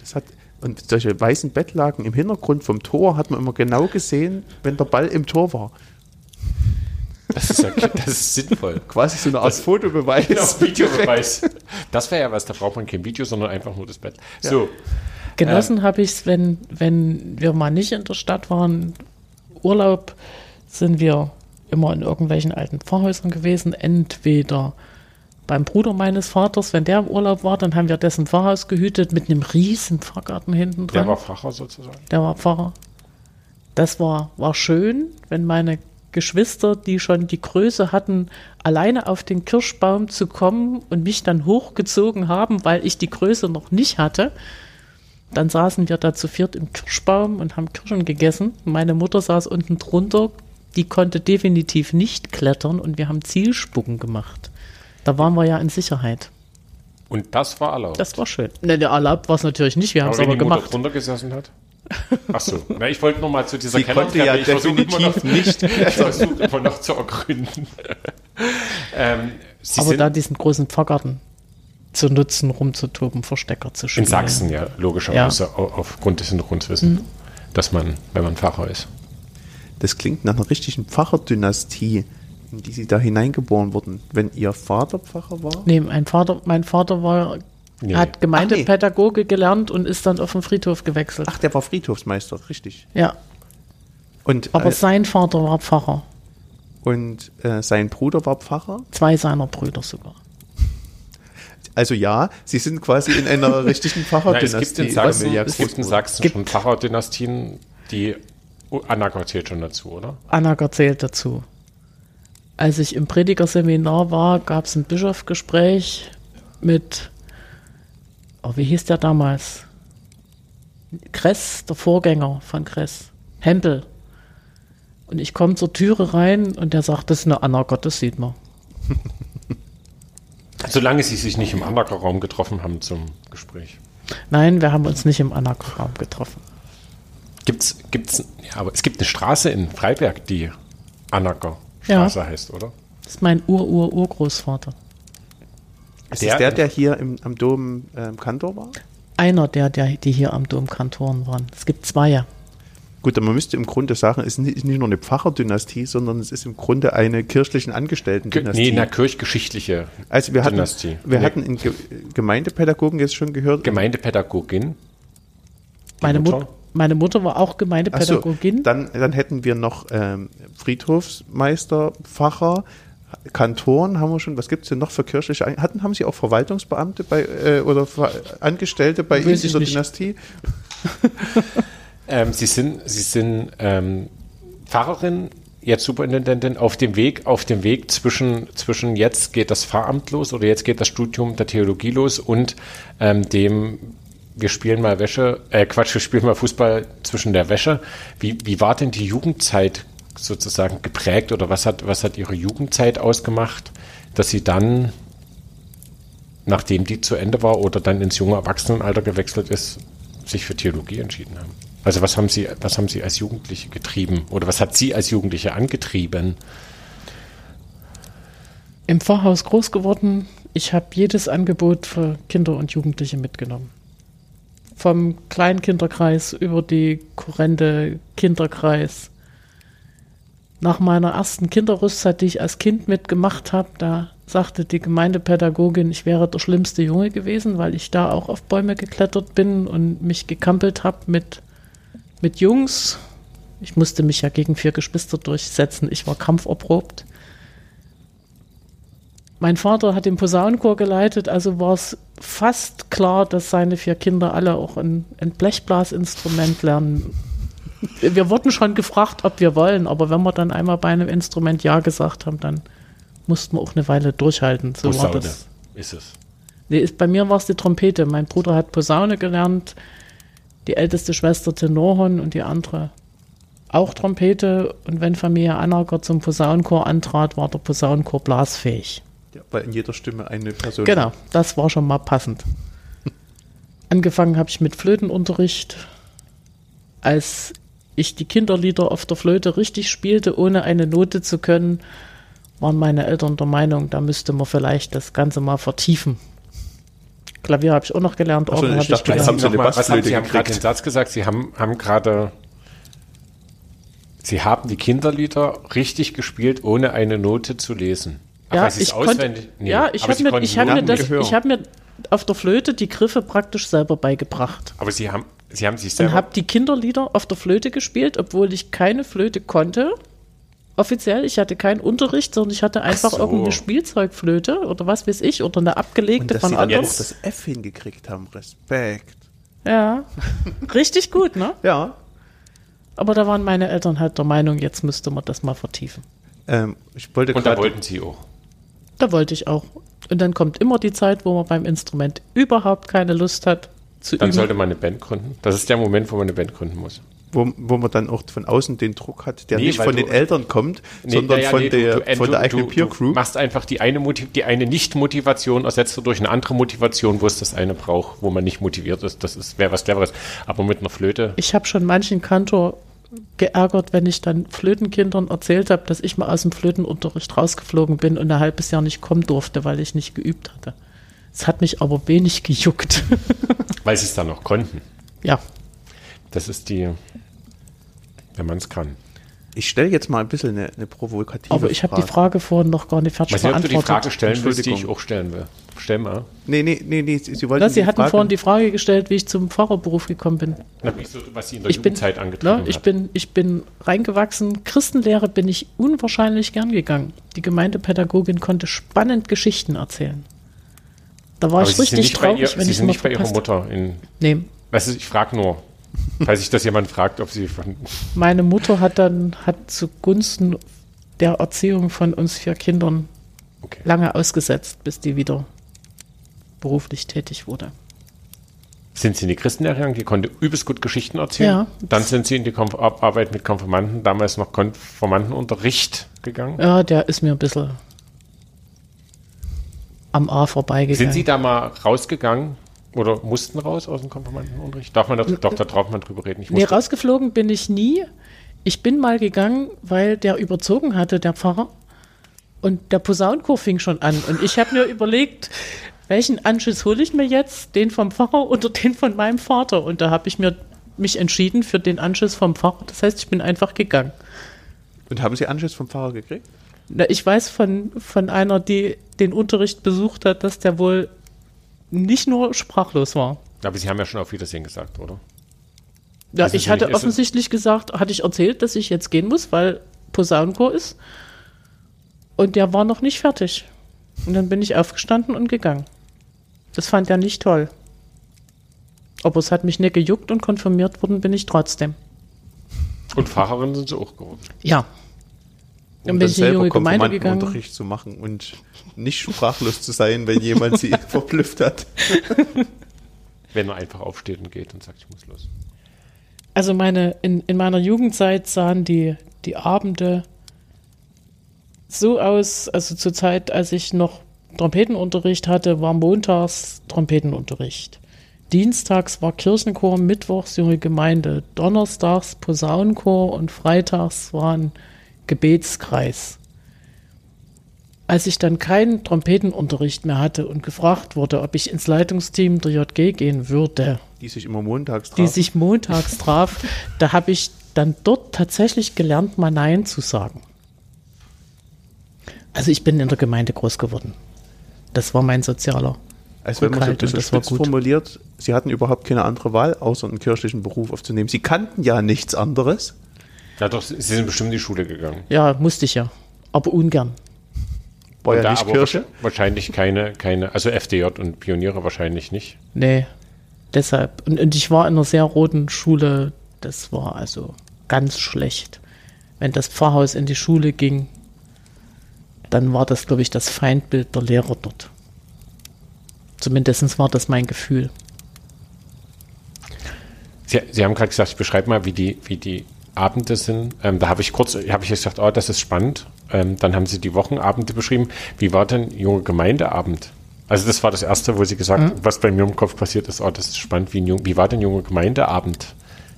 Das hat, und solche weißen Bettlaken im Hintergrund vom Tor hat man immer genau gesehen, wenn der Ball im Tor war. Das ist, ja, das ist sinnvoll. Quasi so eine Art Fotobeweis. Genau, Videobeweis. Das wäre ja was, da braucht man kein Video, sondern einfach nur das Bett. So, Genossen habe ich es, wenn, wenn wir mal nicht in der Stadt waren, Urlaub, sind wir immer in irgendwelchen alten Pfarrhäusern gewesen. Entweder beim Bruder meines Vaters, wenn der im Urlaub war, dann haben wir dessen Pfarrhaus gehütet mit einem riesen Pfarrgarten hinten dran. der war Pfarrer sozusagen. Der war Pfarrer. Das war, war schön, wenn meine Geschwister, die schon die Größe hatten, alleine auf den Kirschbaum zu kommen und mich dann hochgezogen haben, weil ich die Größe noch nicht hatte. Dann saßen wir da zu viert im Kirschbaum und haben Kirschen gegessen. Meine Mutter saß unten drunter, die konnte definitiv nicht klettern und wir haben Zielspucken gemacht. Da waren wir ja in Sicherheit. Und das war erlaubt. Das war schön. Ne, der erlaubt war es natürlich nicht, wir haben es aber aber die Mutter gemacht. drunter gesessen hat? Ach so. Na, ich wollte noch mal zu dieser konnte ja ich versuche immer definitiv noch, nicht. Ich versuche immer noch zu ergründen. ähm, Sie Aber sind da diesen großen Pfarrgarten zu nutzen, rumzutoben, Verstecker zu spielen. in Sachsen ja logischerweise au- aufgrund des Hintergrundwissens, dass man, wenn man Pfarrer ist. Das klingt nach einer richtigen Pfarrerdynastie, in die Sie da hineingeboren wurden. Wenn Ihr Vater Pfarrer war? Nee, mein Vater, mein Vater war, Nee. hat Gemeindepädagoge gelernt und ist dann auf den Friedhof gewechselt. Ach, der war Friedhofsmeister, richtig. Ja, Und, aber äh, sein Vater war Pfarrer. und äh, sein Bruder war Pfarrer? Zwei seiner Brüder sogar. Also ja, Sie sind quasi in einer richtigen Na, es Pfarrerdynastie. gibt in Sachsen, Familie es gibt in Sachsen Gibt- schon Pfarrerdynastien, die oh, Anna zählt schon dazu, oder? Annager zählt dazu. Als ich im Predigerseminar war, gab es ein Bischofsgespräch mit, oh, wie hieß der damals? Kress, der Vorgänger von Kress. Hempel. Und ich komme zur Türe rein und der sagt, das ist eine Anna Gott, das sieht man. Solange sie sich nicht im Anlagerraum getroffen haben zum Gespräch. Nein, wir haben uns nicht im Anna-Raum getroffen. Gibt's, gibt's, ja, aber es gibt eine Straße in Freiberg, die Anacker Straße heißt, oder? Das ist mein Ur-Ur-Urgroßvater. Ist Der- es der, der hier im, am Dom ähm, Kantor war? Einer der, der, die hier am Dom Kantoren waren. Es gibt zwei. Gut, aber man müsste im Grunde sagen, es ist nicht, nur eine Pfarrerdynastie, sondern es ist im Grunde eine kirchlichen Ge- Angestellten-Dynastie. Nee, eine kirchgeschichtliche also wir hatten, Dynastie. wir Nee. hatten in Ge Gemeindepädagogen jetzt schon gehört. Gemeindepädagogin. Meine Mutter? Mutter, meine Mutter war auch Ach so, Gemeindepädagogin. dann, dann hätten wir noch ähm, Friedhofsmeister, Pfarrer, Kantoren haben wir schon. Was gibt es denn noch für kirchliche? Hatten, haben Sie auch Verwaltungsbeamte bei äh, oder Ver Angestellte bei Ihnen nicht. Dynastie? Ähm, sie sind, sie sind ähm, Pfarrerin, jetzt Superintendentin, auf dem Weg, auf dem Weg zwischen, zwischen jetzt geht das Pfarramt los oder jetzt geht das Studium der Theologie los und ähm, dem wir spielen mal Wäsche, äh Quatsch, wir spielen mal Fußball zwischen der Wäsche. Wie, wie war denn die Jugendzeit sozusagen geprägt oder was hat, was hat ihre Jugendzeit ausgemacht, dass sie dann, nachdem die zu Ende war oder dann ins junge Erwachsenenalter gewechselt ist, sich für Theologie entschieden haben? Also was haben Sie, was haben Sie als Jugendliche getrieben oder was hat Sie als Jugendliche angetrieben? Im Pfarrhaus groß geworden. Ich habe jedes Angebot für Kinder und Jugendliche mitgenommen. Vom Kleinkinderkreis über die Kurrente Kinderkreis. Nach meiner ersten Kinderrüstzeit, die ich als Kind mitgemacht habe, da sagte die Gemeindepädagogin, ich wäre der schlimmste Junge gewesen, weil ich da auch auf Bäume geklettert bin und mich gekampelt habe mit, mit Jungs. Ich musste mich ja gegen vier Geschwister durchsetzen. Ich war kampferprobt. Mein Vater hat den Posaunenchor geleitet, also war es fast klar, dass seine vier Kinder alle auch ein, ein Blechblasinstrument lernen. Wir wurden schon gefragt, ob wir wollen, aber wenn wir dann einmal bei einem Instrument Ja gesagt haben, dann mussten wir auch eine Weile durchhalten. So war Posaune das. ist es. Nee, ist, bei mir war es die Trompete. Mein Bruder hat Posaune gelernt, die älteste Schwester Tenorhorn und die andere auch Trompete. Und wenn Familie Anager zum Posaunenchor antrat, war der Posaunenchor blasfähig. Ja, weil in jeder Stimme eine Person. Genau, das war schon mal passend. Angefangen habe ich mit Flötenunterricht. Als ich die Kinderlieder auf der Flöte richtig spielte, ohne eine Note zu können, waren meine Eltern der Meinung, da müsste man vielleicht das Ganze mal vertiefen. Klavier habe ich auch noch gelernt, Ach so, Orgel ich habe ich dachte, gelernt. haben Sie eine was haben Sie haben gerade den Satz gesagt, Sie haben, haben gerade, Sie haben die Kinderlieder richtig gespielt, ohne eine Note zu lesen. Ach, Ja, es ich konnte, auswendig- nee, ja, ich habe mir, ich hab mir, das, ich hab mir auf der Flöte die Griffe praktisch selber beigebracht. Aber Sie haben, Sie haben sich Und selber, habe die Kinderlieder auf der Flöte gespielt, obwohl ich keine Flöte konnte. Offiziell, ich hatte keinen Unterricht, sondern ich hatte einfach so. irgendeine Spielzeugflöte oder was weiß ich oder eine Und abgelegte dass von Sie dann auch anderen. jetzt- das F hingekriegt haben. Respekt. Ja, richtig gut, ne? Ja. Aber da waren meine Eltern halt der Meinung, jetzt müsste man das mal vertiefen. Ähm, ich wollte und da wollten Sie auch. Da wollte ich auch. Und dann kommt immer die Zeit, wo man beim Instrument überhaupt keine Lust hat zu Dann üben. sollte man eine Band gründen. Das ist der Moment, wo man eine Band gründen muss. wo, wo man dann auch von außen den Druck hat, der Nee, nicht von du- den Eltern kommt, Nee, sondern naja, von, nee, du- der, du- von du- der eigenen du- Peer Du Crew. machst einfach die eine, Motiv die eine Nicht-Motivation, ersetzt du durch eine andere Motivation, wo es das eine braucht, wo man nicht motiviert ist. Das ist wäre was Cleveres. Aber mit einer Flöte, Ich habe schon manchen Kantor geärgert, wenn ich dann Flötenkindern erzählt habe, dass ich mal aus dem Flötenunterricht rausgeflogen bin und ein halbes Jahr nicht kommen durfte, weil ich nicht geübt hatte. Es hat mich aber wenig gejuckt. weil sie es dann noch konnten. ja, Das ist die, wenn man es kann. Ich stelle jetzt mal ein bisschen eine, eine provokative aber ich habe die Frage vorhin noch gar nicht fertig Weiß nicht, ob du die beantwortet. Frage stellen willst, die ich auch stellen will. Stell mal. Nee, nee, nee, nee, Sie, wollten Na, Sie hatten Frage- vorhin die Frage gestellt, wie ich zum Pfarrerberuf gekommen bin. Na, wie so, was sie in der Ich bin, Jugendzeit angetrieben ne, ich, hat. bin, ich bin reingewachsen. Christenlehre bin ich unwahrscheinlich gern gegangen. Die Gemeindepädagogin konnte spannend Geschichten erzählen. Da war Aber ich Sie richtig nicht bei, traurig, ihr, wenn sie ich sind nicht bei Ihrer Mutter. In, Nee, weißt du, ich frage nur, falls sich das jemand fragt, ob sie von. meine Mutter hat dann hat zugunsten der Erziehung von uns vier Kindern Okay. lange ausgesetzt, bis die wieder beruflich tätig wurde. Sind Sie in die Christenlehre gegangen? Die konnte übelst gut Geschichten erzählen. Ja. Dann sind Sie in die Konf Ar- Arbeit mit Konfirmanden, damals noch Konfirmandenunterricht gegangen. Ja, der ist mir ein bisschen am A vorbeigegangen. Sind Sie da mal rausgegangen oder mussten raus aus dem Konfirmandenunterricht? Darf man da, doch, da darf man drüber reden. Ich Nee, rausgeflogen bin ich nie. Ich bin mal gegangen, weil der überzogen hatte, der Pfarrer. Und der Posaunenchor fing schon an. Und ich habe mir überlegt, welchen Anschiss hole ich mir jetzt? Den vom Pfarrer oder den von meinem Vater? Und da habe ich mir mich entschieden für den Anschiss vom Pfarrer. Das heißt, ich bin einfach gegangen. Und haben Sie Anschiss vom Pfarrer gekriegt? Na, Ich weiß von, von einer, die den Unterricht besucht hat, dass der wohl nicht nur sprachlos war. Aber Sie haben ja schon auf Wiedersehen gesagt, oder? Ja, Also ich hatte nicht- offensichtlich gesagt, hatte ich erzählt, dass ich jetzt gehen muss, weil Posaunenchor ist. Und der war noch nicht fertig. Und dann bin ich aufgestanden und gegangen. Das fand er nicht toll. Aber es hat mich nicht gejuckt und konfirmiert worden bin ich trotzdem. Und Pfarrerin sind Sie auch geworden. Ja. Dann junge Gemeinde gegangen. Konfirmandenunterricht zu machen und nicht sprachlos zu sein, wenn jemand Sie verblüfft hat. Wenn er einfach aufsteht und geht und sagt, ich muss los. Also meine, in, in meiner Jugendzeit sahen die, die Abende so aus, also zur Zeit, als ich noch Trompetenunterricht hatte, war montags Trompetenunterricht. Dienstags war Kirchenchor, mittwochs junge Gemeinde, donnerstags Posaunenchor und freitags waren Gebetskreis. Als ich dann keinen Trompetenunterricht mehr hatte und gefragt wurde, ob ich ins Leitungsteam der JG gehen würde, Die sich immer montags die trafen. sich montags traf, da habe ich dann dort tatsächlich gelernt, mal Nein zu sagen. Also ich bin in der Gemeinde groß geworden. Das war mein sozialer. Als wenn man so ein bisschen spitz formuliert, Sie hatten überhaupt keine andere Wahl, außer einen kirchlichen Beruf aufzunehmen. Sie kannten ja nichts anderes. Ja, doch, Sie sind bestimmt in die Schule gegangen. Ja, musste ich ja, aber ungern. War Und ja da nicht Kirche. Wahrscheinlich keine, keine, also FDJ und Pioniere wahrscheinlich nicht. Nee, deshalb. Und, und ich war in einer sehr roten Schule. Das war also ganz schlecht. Wenn das Pfarrhaus in die Schule ging, dann war das, glaube ich, das Feindbild der Lehrer dort. Zumindest war das mein Gefühl. Sie, Sie haben gerade gesagt, ich beschreibe mal, wie die, wie die Abende sind. Ähm, da habe ich kurz, habe ich gesagt, oh, das ist spannend. Ähm, dann haben Sie die Wochenabende beschrieben. Wie war denn junge Gemeindeabend? Also das war das erste, wo Sie gesagt, Mhm. was bei mir im Kopf passiert ist, oh, das ist spannend, wie, wie war denn junge Gemeindeabend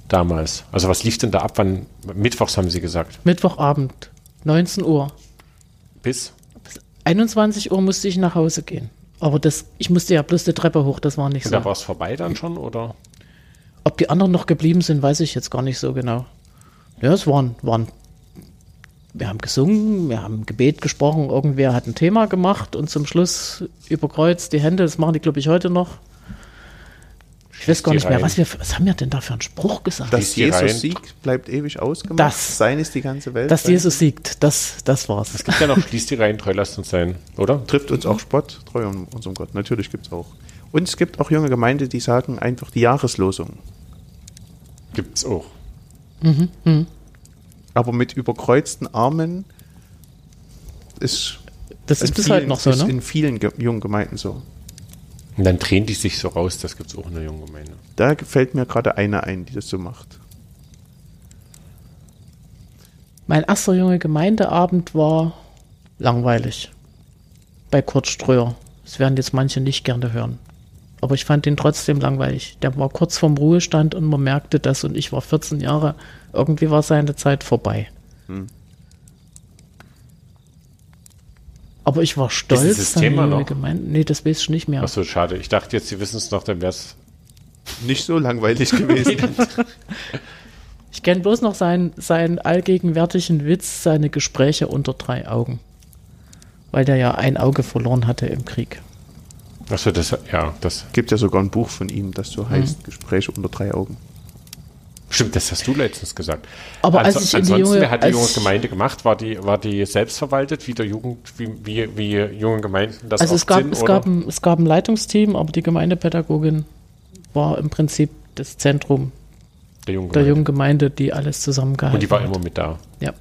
damals? Also was lief denn da ab? Wann? Mittwochs haben Sie gesagt. Mittwochabend, 19 Uhr. Bis? 21 Uhr musste ich nach Hause gehen. Aber das, ich musste ja bloß die Treppe hoch, das war nicht Und so. da war es vorbei dann schon, oder? Ob die anderen noch geblieben sind, weiß ich jetzt gar nicht so genau. Ja, es waren, waren wir haben gesungen, wir haben Gebet gesprochen, irgendwer hat ein Thema gemacht und zum Schluss überkreuzt die Hände, das machen die, glaube ich, heute noch. Ich weiß gar nicht mehr, rein. was, wir, was haben wir denn da für einen Spruch gesagt? Dass die rein. Jesus siegt, bleibt ewig ausgemacht. Das- Sein ist die ganze Welt. Dass Sein Jesus siegt, das, das war's. Es gibt ja noch Schließ die Reihen, treu lasst uns sein, oder? trifft uns auch Spott, treu unserem Gott. Natürlich gibt es auch. Und es gibt auch junge Gemeinde, die sagen einfach die Jahreslosung. Gibt's auch. Aber mit überkreuzten Armen ist, Das ist in bis vielen, heute noch so, ist ne? in vielen Ge jungen Gemeinden so. Und dann drehen die sich so raus, das gibt's auch in der jungen Gemeinde. Da fällt mir gerade eine ein, die das so macht. Mein erster junge Gemeindeabend war langweilig. Bei Kurt Ströer. Das werden jetzt manche nicht gerne hören. Aber ich fand ihn trotzdem langweilig. Der war kurz vorm Ruhestand und man merkte das und ich war 14 Jahre. Irgendwie war seine Zeit vorbei. Aber ich war stolz. dieses seine Thema noch? Gemeinde. Nee, das weiß ich nicht mehr. Ach so, schade. Ich dachte jetzt, Sie wissen es noch, dann wär's. Nicht so langweilig gewesen. Ich kenne bloß noch seinen, seinen allgegenwärtigen Witz, seine Gespräche unter drei Augen. Weil der ja ein Auge verloren hatte im Krieg. Ach so, das, ja, das. Gibt ja sogar ein Buch von ihm, das so heißt Gespräche unter drei Augen. Stimmt, das hast du letztens gesagt. Aber als Anso- ich in die ansonsten, junge- wer hat die als junge Gemeinde gemacht? War die, war die selbstverwaltet, wie der Jugend, wie, wie, wie junge Gemeinden das Also es gab, sind? es, oder? gab ein, es gab ein Leitungsteam, aber die Gemeindepädagogin war im Prinzip das Zentrum der jungen der Gemeinde. jungen Gemeinde, die alles zusammengehalten Und die war hat. immer mit da. Ja.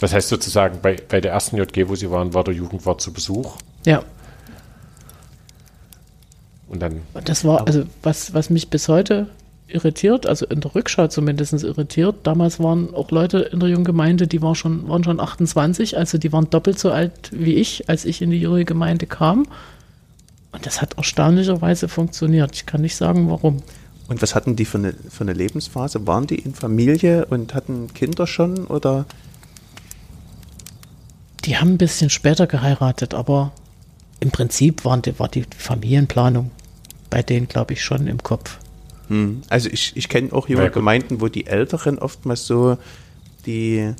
Das heißt sozusagen, bei, bei der ersten JG, wo sie waren, war der Jugendwart zu Besuch. ja, Und dann, und das war, also was, was mich bis heute irritiert, also in der Rückschau zumindest irritiert, damals waren auch Leute in der jungen Gemeinde, die war schon, waren schon 28, also die waren doppelt so alt wie ich, als ich in die junge Gemeinde kam. Und das hat erstaunlicherweise funktioniert. Ich kann nicht sagen, warum. Und was hatten die für eine, für eine Lebensphase? Waren die in Familie und hatten Kinder schon oder? Die haben ein bisschen später geheiratet, aber im Prinzip waren die, war die Familienplanung bei denen, glaube ich, schon im Kopf. Hm. Also ich, ich kenne auch junge Ja. Gemeinden, wo die Älteren oftmals so die,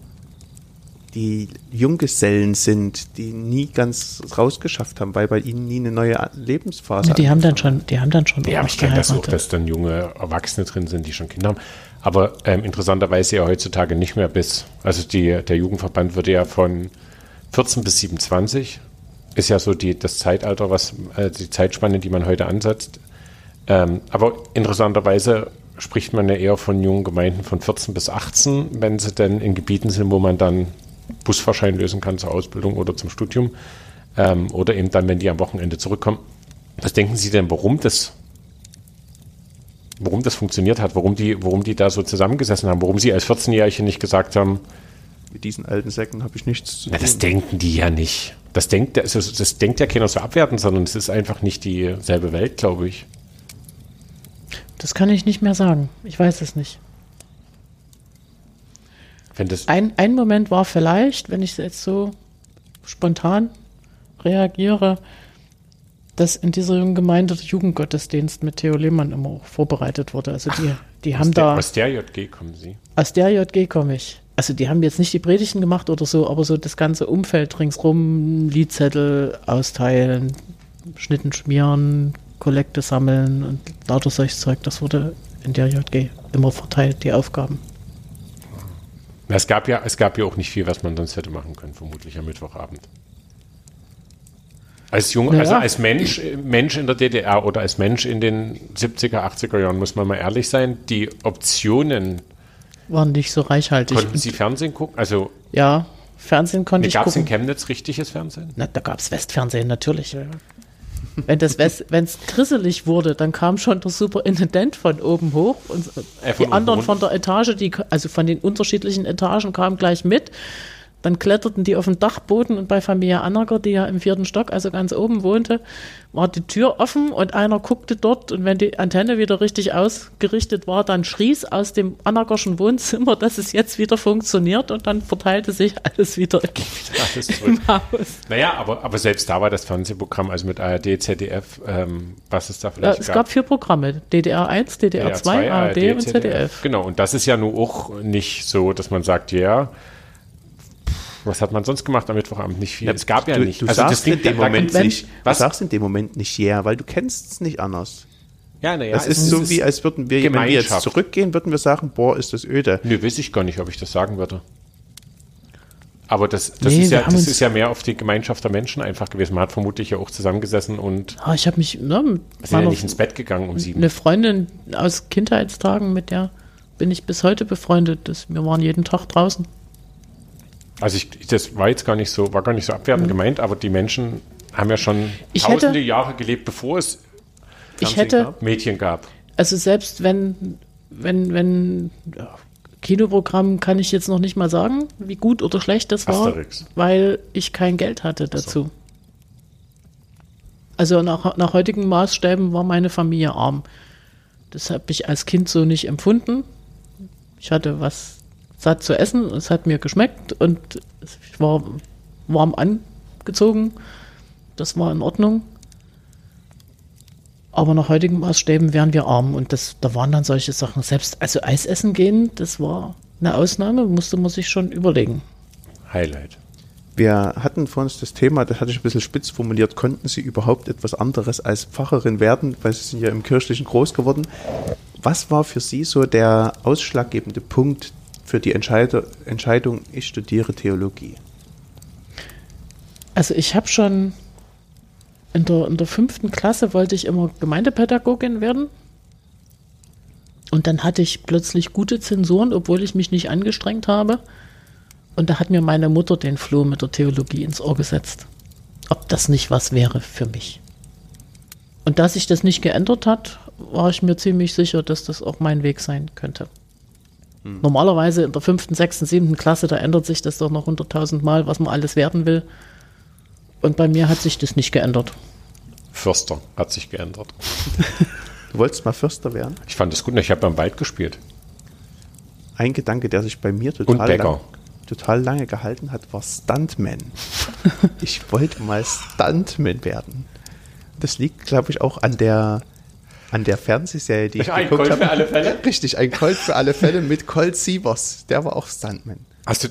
die Junggesellen sind, die nie ganz rausgeschafft haben, weil bei ihnen nie eine neue Lebensphase die haben dann schon, die haben dann schon ja, ich kenne das auch, dass dann junge Erwachsene drin sind, die schon Kinder haben. Aber ähm, interessanterweise ja heutzutage nicht mehr bis, also die, der Jugendverband wird ja von 14 bis 27, ist ja so die, das Zeitalter, was äh, die Zeitspanne, die man heute ansetzt. Ähm, aber interessanterweise spricht man ja eher von jungen Gemeinden von 14 bis 18, wenn sie denn in Gebieten sind, wo man dann Busfahrschein lösen kann zur Ausbildung oder zum Studium. Ähm, oder eben dann, wenn die am Wochenende zurückkommen. Was denken Sie denn, warum das, warum das funktioniert hat, warum die, warum die da so zusammengesessen haben, warum Sie als 14-Jährige nicht gesagt haben, Mit diesen alten Säcken habe ich nichts zu na, tun. das denken die ja nicht. Das denkt, der- also das denkt ja keiner so abwertend, sondern es ist einfach nicht dieselbe Welt, glaube ich. Das kann ich nicht mehr sagen. Ich weiß es nicht. Wenn das, Ein, ein Moment war vielleicht, wenn ich jetzt so spontan reagiere, dass in dieser jungen Gemeinde der Jugendgottesdienst mit Theo Lehmann immer auch vorbereitet wurde. Also die, die haben aus, der, da, aus der JG kommen Sie. aus der JG komme ich. Also die haben jetzt nicht die Predigten gemacht oder so, aber so das ganze Umfeld ringsrum, Liedzettel austeilen, Schnitten schmieren, Kollekte sammeln und lauter solches Zeug, das wurde in der JG immer verteilt, die Aufgaben. Es gab ja, es gab ja auch nicht viel, was man sonst hätte machen können, vermutlich am Mittwochabend. Als Jung, Naja. also als Mensch, äh, Mensch in der DDR oder als Mensch in den 70er, 80er Jahren, muss man mal ehrlich sein, die Optionen, Waren nicht so reichhaltig. konnten Sie Fernsehen gucken? Also Ja, Fernsehen konnte ich gab es in gucken. Chemnitz richtiges Fernsehen? Na, da gab es Westfernsehen, natürlich. Wenn das West, wenn's grisselig wurde, dann kam schon der Superintendent von oben hoch und Äh, die anderen von der Etage, die, also von den unterschiedlichen Etagen kamen gleich mit. Dann kletterten die auf den Dachboden und bei Familie Annager, die ja im vierten Stock, also ganz oben wohnte, war die Tür offen und einer guckte dort und wenn die Antenne wieder richtig ausgerichtet war, dann schrie es aus dem Annagerschen Wohnzimmer, dass es jetzt wieder funktioniert und dann verteilte sich alles wieder Alles im Haus. Naja, aber, aber selbst da war das Fernsehprogramm, also mit ARD, ZDF, ähm, was es da Ja, vielleicht es gab vier Programme, DDR 1, DDR 2, ARD und ZDF. Genau, und das ist ja nur auch nicht so, dass man sagt, ja, was hat man sonst gemacht am Mittwochabend? Nicht viel. es gab ja du, nicht. Du Also das sagst in klingt ja dem Moment kein- nicht, Was? du sagst in dem Moment nicht yeah, weil du kennst es nicht anders. Ja, naja, Das ist so wie, als würden wir, wenn wir jetzt zurückgehen, würden wir sagen, boah, ist das öde. Nö, weiß ich gar nicht, ob ich das sagen würde. Aber das, das, Nee, ist, ja, das ist ja mehr auf die Gemeinschaft der Menschen einfach gewesen. Man hat vermutlich ja auch zusammengesessen und Ah, ich habe mich ne, sind ja nicht ins Bett gegangen um sieben. eine Freundin aus Kindheitstagen, mit der bin ich bis heute befreundet. Das, wir waren jeden Tag draußen. Also ich, das war jetzt gar nicht so, war gar nicht so abwertend gemeint, aber die Menschen haben ja schon Mhm. Ich tausende hätte- Jahre gelebt, bevor es hätte, gab? Mädchen gab. also selbst wenn, wenn, wenn ja, Kinoprogramm kann ich jetzt noch nicht mal sagen, wie gut oder schlecht das war, Asterix. weil ich kein Geld hatte dazu. Also nach, nach heutigen Maßstäben war meine Familie arm. Das habe ich als Kind so nicht empfunden. Ich hatte was satt zu essen, es hat mir geschmeckt und ich war warm angezogen. Das war in Ordnung. Aber nach heutigen Maßstäben wären wir arm und das, da waren dann solche Sachen. Selbst also Eis essen gehen, das war eine Ausnahme, musste man sich schon überlegen. Highlight. Wir hatten vor uns das Thema, das hatte ich ein bisschen spitz formuliert, konnten Sie überhaupt etwas anderes als Pfarrerin werden, weil Sie sind ja im Kirchlichen groß geworden. Was war für Sie so der ausschlaggebende Punkt für die Entscheidung, ich studiere Theologie? Also ich habe schon in der, in der fünften Klasse wollte ich immer Gemeindepädagogin werden. Und dann hatte ich plötzlich gute Zensuren, obwohl ich mich nicht angestrengt habe. Und da hat mir meine Mutter den Floh mit der Theologie ins Ohr gesetzt. Ob das nicht was wäre für mich. Und da sich das nicht geändert hat, war ich mir ziemlich sicher, dass das auch mein Weg sein könnte. Normalerweise in der fünften, sechsten, siebten Klasse, da ändert sich das doch noch hunderttausend Mal, was man alles werden will. Und bei mir hat sich das nicht geändert. Förster hat sich geändert. Du wolltest mal Förster werden? Ich fand das gut. Ich habe beim Wald gespielt. Ein Gedanke, der sich bei mir total, lang, total lange gehalten hat, war Stuntman. ich wollte mal Stuntman werden. Das liegt, glaube ich, auch an der, an der Fernsehserie, die ich Ein geguckt Colt habe. für alle Fälle? Richtig, ein Colt für alle Fälle mit Colt Sievers. Der war auch Stuntman. Hast du,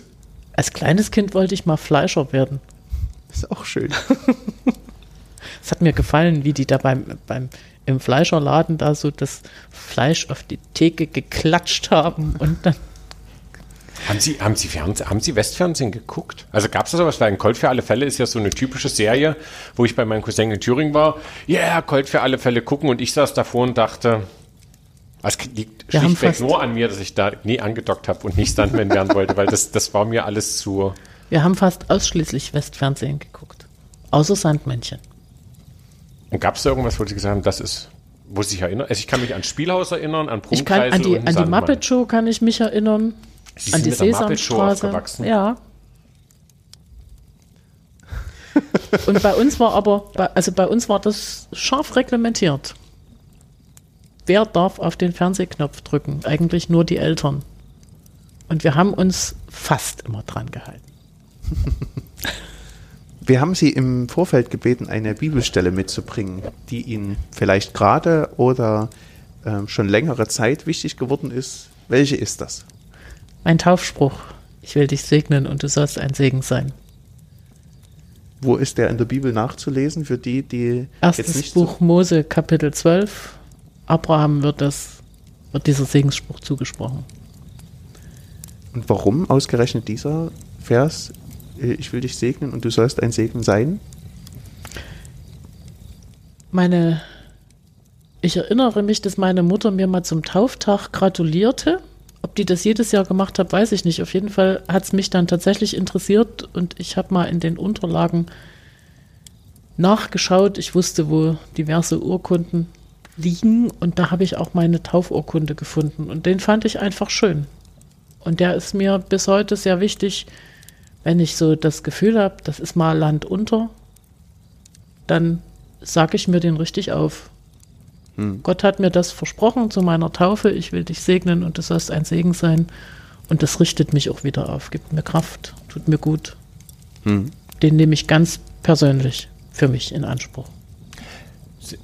Als kleines Kind wollte ich mal Fleischer werden. Ist auch schön. Es hat mir gefallen, wie die da beim, beim im Fleischerladen da so das Fleisch auf die Theke geklatscht haben und dann haben Sie, haben Sie, Fernseh, haben Sie Westfernsehen geguckt? Also gab es da sowas? Weil ein Colt für alle Fälle ist ja so eine typische Serie, wo ich bei meinem Cousin in Thüringen war. Ja, yeah, Colt für alle Fälle gucken und ich saß davor und dachte, es liegt Wir schlichtweg nur an mir, dass ich da nie angedockt habe und nicht Stuntman werden wollte, weil das, das war mir alles zu. wir haben fast ausschließlich Westfernsehen geguckt. Außer Sandmännchen. Und gab es da irgendwas, wo Sie gesagt haben, das ist, wo Sie sich erinnern? Also ich kann mich an Spielhaus erinnern, an Ich kann an die, und an die. Muppet Show kann ich mich erinnern. Sie an sind die mit der Muppet Show Sesamstraße. aufgewachsen. Ja. Und bei uns war aber, also bei uns war das scharf reglementiert. Wer darf auf den Fernsehknopf drücken? Eigentlich nur die Eltern. Und wir haben uns fast immer dran gehalten. Wir haben Sie im Vorfeld gebeten, eine Bibelstelle mitzubringen, die Ihnen vielleicht gerade oder ähm, schon längere Zeit wichtig geworden ist. Welche ist das? Mein Taufspruch. Ich will dich segnen und du sollst ein Segen sein. Wo ist der in der Bibel nachzulesen für die, die Erstes nicht Buch Mose, Kapitel 12. Abraham wird das, wird dieser Segensspruch zugesprochen. So, und warum ausgerechnet dieser Vers? äh, Ich will dich segnen und du sollst ein Segen sein. Meine, ich erinnere mich, dass meine Mutter mir mal zum Tauftag gratulierte. Die das jedes Jahr gemacht hat, weiß ich nicht. Auf jeden Fall hat es mich dann tatsächlich interessiert und ich habe mal in den Unterlagen nachgeschaut. Ich wusste, wo diverse Urkunden liegen und da habe ich auch meine Taufurkunde gefunden und den fand ich einfach schön. Und der ist mir bis heute sehr wichtig, wenn ich so das Gefühl habe, das ist mal Land unter, dann sage ich mir den richtig auf. Gott hat mir das versprochen zu meiner Taufe, ich will dich segnen und du sollst ein Segen sein. Und das richtet mich auch wieder auf, gibt mir Kraft, tut mir gut. Den nehme ich ganz persönlich für mich in Anspruch.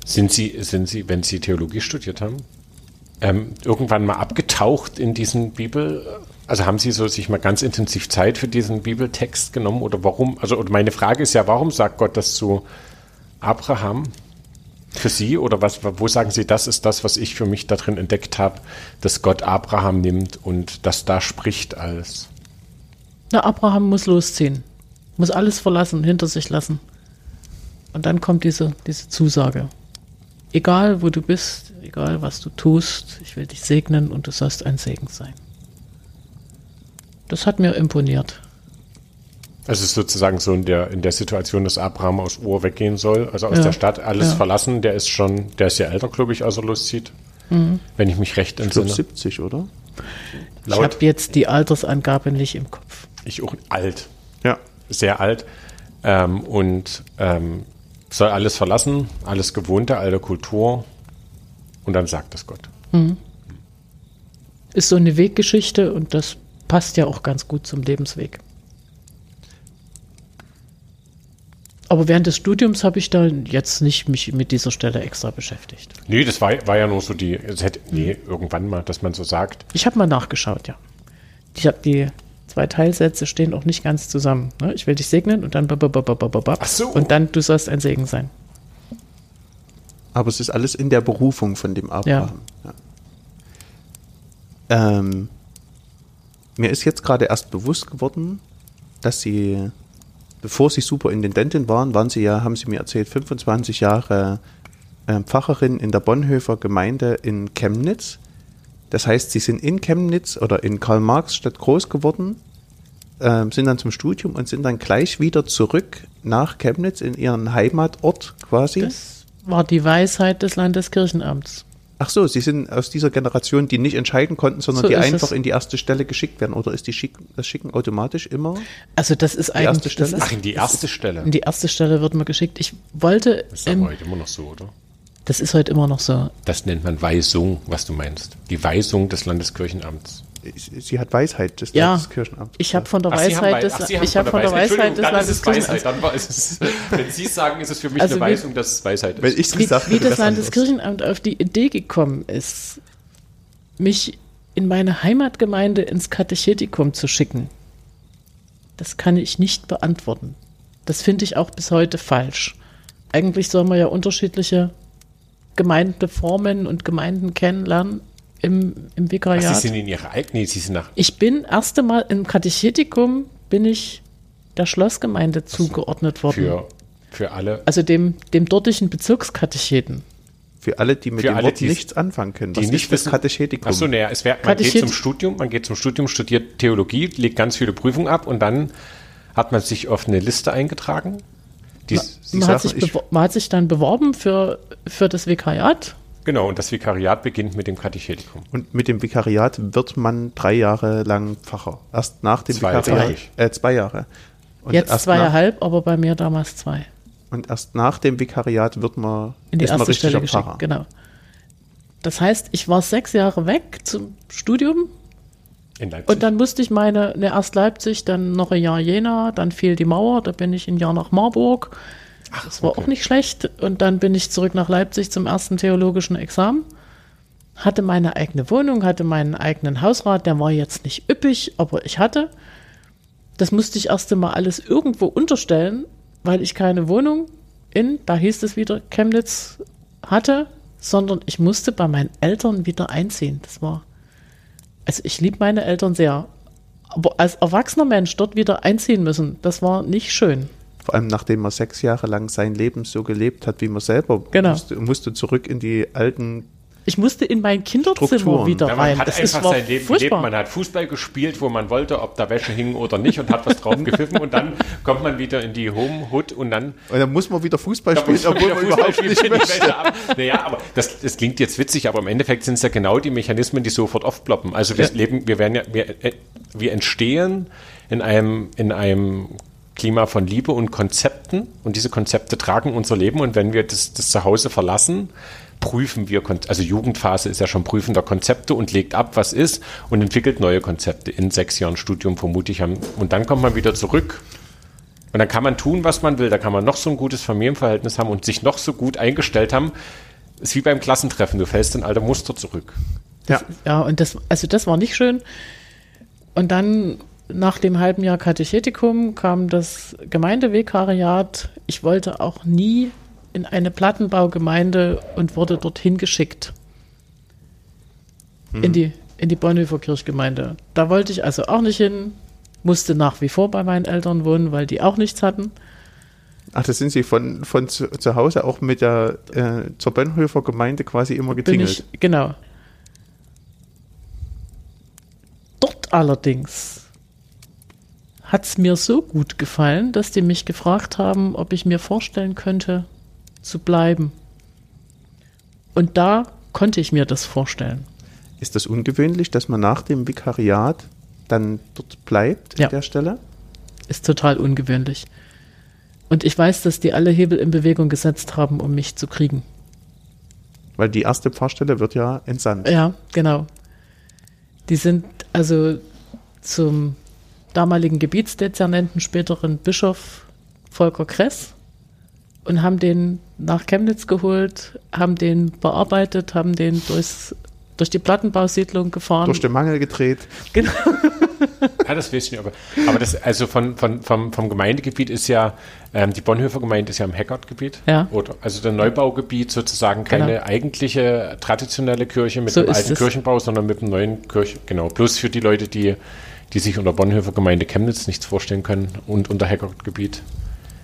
Sind Sie, sind Sie, wenn Sie Theologie studiert haben, ähm, irgendwann mal abgetaucht in diesen Bibel? Also haben Sie so sich mal ganz intensiv Zeit für diesen Bibeltext genommen oder warum? Also und meine Frage ist ja, warum sagt Gott das zu Abraham für Sie oder was? Wo sagen Sie, das ist das, was ich für mich darin entdeckt habe, dass Gott Abraham nimmt und das da spricht als Na, Abraham muss losziehen, muss alles verlassen, hinter sich lassen. Und dann kommt diese, diese Zusage. Egal, wo du bist, egal, was du tust, ich will dich segnen und du sollst ein Segen sein. Das hat mir imponiert. Es ist sozusagen so in der, in der Situation, dass Abraham aus Ur weggehen soll, also aus Ja. der Stadt, alles Ja. verlassen. Der ist schon, der ist ja älter, glaube ich, als er loszieht. Wenn ich mich recht Ich entsinne. 70, oder? Ich Laut, habe jetzt die Altersangabe nicht im Kopf. ich auch alt, Ja. sehr alt. Ähm, und ähm, soll alles verlassen, alles Gewohnte, alte Kultur. Und dann sagt es Gott. Ist so eine Weggeschichte und das passt ja auch ganz gut zum Lebensweg. Aber während des Studiums habe ich da jetzt nicht mich mit dieser Stelle extra beschäftigt. Nee, das war, war ja nur so die, es hätte, nee, irgendwann mal, dass man so sagt. Ich habe mal nachgeschaut, ja. Ich habe die zwei Teilsätze stehen auch nicht ganz zusammen. Ne? Ich will dich segnen und dann. Ach so. und dann du sollst ein Segen sein. Aber es ist alles in der Berufung von dem Abraham. Ja. Ähm, mir ist jetzt gerade erst bewusst geworden, dass sie, bevor sie Superintendentin waren, waren sie ja, haben sie mir erzählt, 25 Jahre ähm, Pfarrerin in der Bonhoeffer Gemeinde in Chemnitz. Das heißt, sie sind in Chemnitz oder in Karl-Marx-Stadt groß geworden, ähm, sind dann zum Studium und sind dann gleich wieder zurück nach Chemnitz in ihren Heimatort quasi. Das war die Weisheit des Landeskirchenamts. Ach so, Sie sind aus dieser Generation, die nicht entscheiden konnten, sondern So die einfach es. in die erste Stelle geschickt werden. Oder ist die Schick, das Schicken automatisch immer? Also das ist erste eigentlich das Stelle? ist, Ach, in die erste Stelle. in die erste Stelle wird man geschickt. Ich wollte, Das ist aber heute immer noch so, oder? das ist heute immer noch so. Das nennt man Weisung, was du meinst. Die Weisung des Landeskirchenamts. Sie hat Weisheit des Ja, Landeskirchenamts. ich habe von der Ach, Weisheit Wei- des, ich habe von der Weisheit des es. Landeskirchenamts. Dann war es, wenn Sie sagen, ist es für mich Also eine wie- Weisung, dass es Weisheit Wenn ist. ich wie, gesagt wie das das. Landeskirchenamt auf die Idee gekommen ist, mich in meine Heimatgemeinde ins Katechetikum zu schicken, das kann ich nicht beantworten. Das finde ich auch bis heute falsch. Eigentlich soll man ja unterschiedliche Gemeindeformen und Gemeinden kennenlernen im, im Ach, Vikariat. Sie sind in Ihrer eigenen, nee, Sie sind nach, Ich bin erste Mal im Katechetikum bin ich der Schlossgemeinde zugeordnet worden. für, für alle, also dem, dem dortigen Bezirkskatecheten. Für alle, die mit Für dem alle, Wort die- nichts anfangen können. die Was nicht wissen- Katechetikum? Achso, naja, es wär, man geht zum Studium, man geht zum Studium, studiert Theologie, legt ganz viele Prüfungen ab und dann hat man sich auf eine Liste eingetragen. Die, Sie Man hat, sagen, sich ich- man hat sich dann beworben für, für das Vikariat. Genau, und das Vikariat beginnt mit dem Katechetikum. Und mit dem Vikariat wird man drei Jahre lang Pfarrer. Erst nach dem Zwei, Vikariat. ich. Äh, zwei Jahre. Und Jetzt zweieinhalb, aber bei mir damals zwei. Und erst nach dem Vikariat wird man, In die ist man erste richtiger Stelle geschickt. Pfarrer. Genau. Das heißt, ich war sechs Jahre weg zum Studium In Leipzig. und dann musste ich meine, ne, erst Leipzig, dann noch ein Jahr Jena, dann fiel die Mauer, da bin ich ein Jahr nach Marburg. Das war okay. auch nicht schlecht. Und dann bin ich zurück nach Leipzig zum ersten theologischen Examen. Hatte meine eigene Wohnung, hatte meinen eigenen Hausrat, der war jetzt nicht üppig, aber ich hatte. Das musste ich erst einmal alles irgendwo unterstellen, weil ich keine Wohnung in, da hieß es wieder, Chemnitz hatte, sondern ich musste bei meinen Eltern wieder einziehen. Das war, also ich liebe meine Eltern sehr. Aber als erwachsener Mensch dort wieder einziehen müssen, das war nicht schön. Vor allem nachdem man sechs Jahre lang sein Leben so gelebt hat, wie man selber Genau. musste, musste zurück in die alten Ich musste in mein Kinderzimmer Strukturen. wieder Ja, man rein. hat Das ist einfach sein Leben furchtbar. gelebt. Man hat Fußball gespielt, wo man wollte, ob da Wäsche hing oder nicht und hat was drauf gepfiffen und dann kommt man wieder in die Home Hood und dann Und dann muss man wieder Fußball spielen, obwohl man Fußball überhaupt nicht möchte. Naja, aber das, das klingt jetzt witzig, aber im Endeffekt sind es ja genau die Mechanismen, die sofort aufploppen. Also wir Ja. leben, wir werden ja, wir, äh, wir entstehen in einem, in einem Klima von Liebe und Konzepten und diese Konzepte tragen unser Leben und wenn wir das, das Zuhause verlassen, prüfen wir, also Jugendphase ist ja schon Prüfen der Konzepte und legt ab, was ist und entwickelt neue Konzepte in sechs Jahren Studium vermutlich haben. Und dann kommt man wieder zurück und dann kann man tun, was man will. Da kann man noch so ein gutes Familienverhältnis haben und sich noch so gut eingestellt haben. Ist wie beim Klassentreffen. Du fällst in alte Muster zurück. Ja. Ja, und das, also das war nicht schön. Und dann nach dem halben Jahr Katechetikum kam das Gemeindevikariat. Ich wollte auch nie in eine Plattenbaugemeinde und wurde dorthin geschickt. In die, in die Bonhoeffer Kirchgemeinde. Da wollte ich also auch nicht hin, musste nach wie vor bei meinen Eltern wohnen, weil die auch nichts hatten. Ach, das sind Sie von, von zu, zu Hause auch mit der äh, zur Bonhoeffer Gemeinde quasi immer getingelt. ich, genau. Dort allerdings hat es mir so gut gefallen, dass die mich gefragt haben, ob ich mir vorstellen könnte, zu bleiben. Und da konnte ich mir das vorstellen. Ist das ungewöhnlich, dass man nach dem Vikariat dann dort bleibt Ja. an der Stelle? Ist total ungewöhnlich. Und ich weiß, dass die alle Hebel in Bewegung gesetzt haben, um mich zu kriegen. Weil die erste Pfarrstelle wird ja entsandt. Ja, genau. Die sind also zum damaligen Gebietsdezernenten, späteren Bischof Volker Kress und haben den nach Chemnitz geholt, haben den bearbeitet, haben den durchs, durch die Plattenbausiedlung gefahren. Durch den Mangel gedreht. Genau. Ja, das weiß ich nicht. Aber, aber das, also von, von, vom, vom Gemeindegebiet ist ja, ähm, die Bonhoeffer Gemeinde ist ja im Heckert-Gebiet. Ja. Oder, also der Neubaugebiet sozusagen keine Genau. eigentliche traditionelle Kirche mit So dem alten es. Kirchenbau, sondern mit dem neuen Kirchen. Genau. Plus für die Leute, die, die sich unter Bonhoeffer Gemeinde Chemnitz nichts vorstellen können und unter Heckert-Gebiet.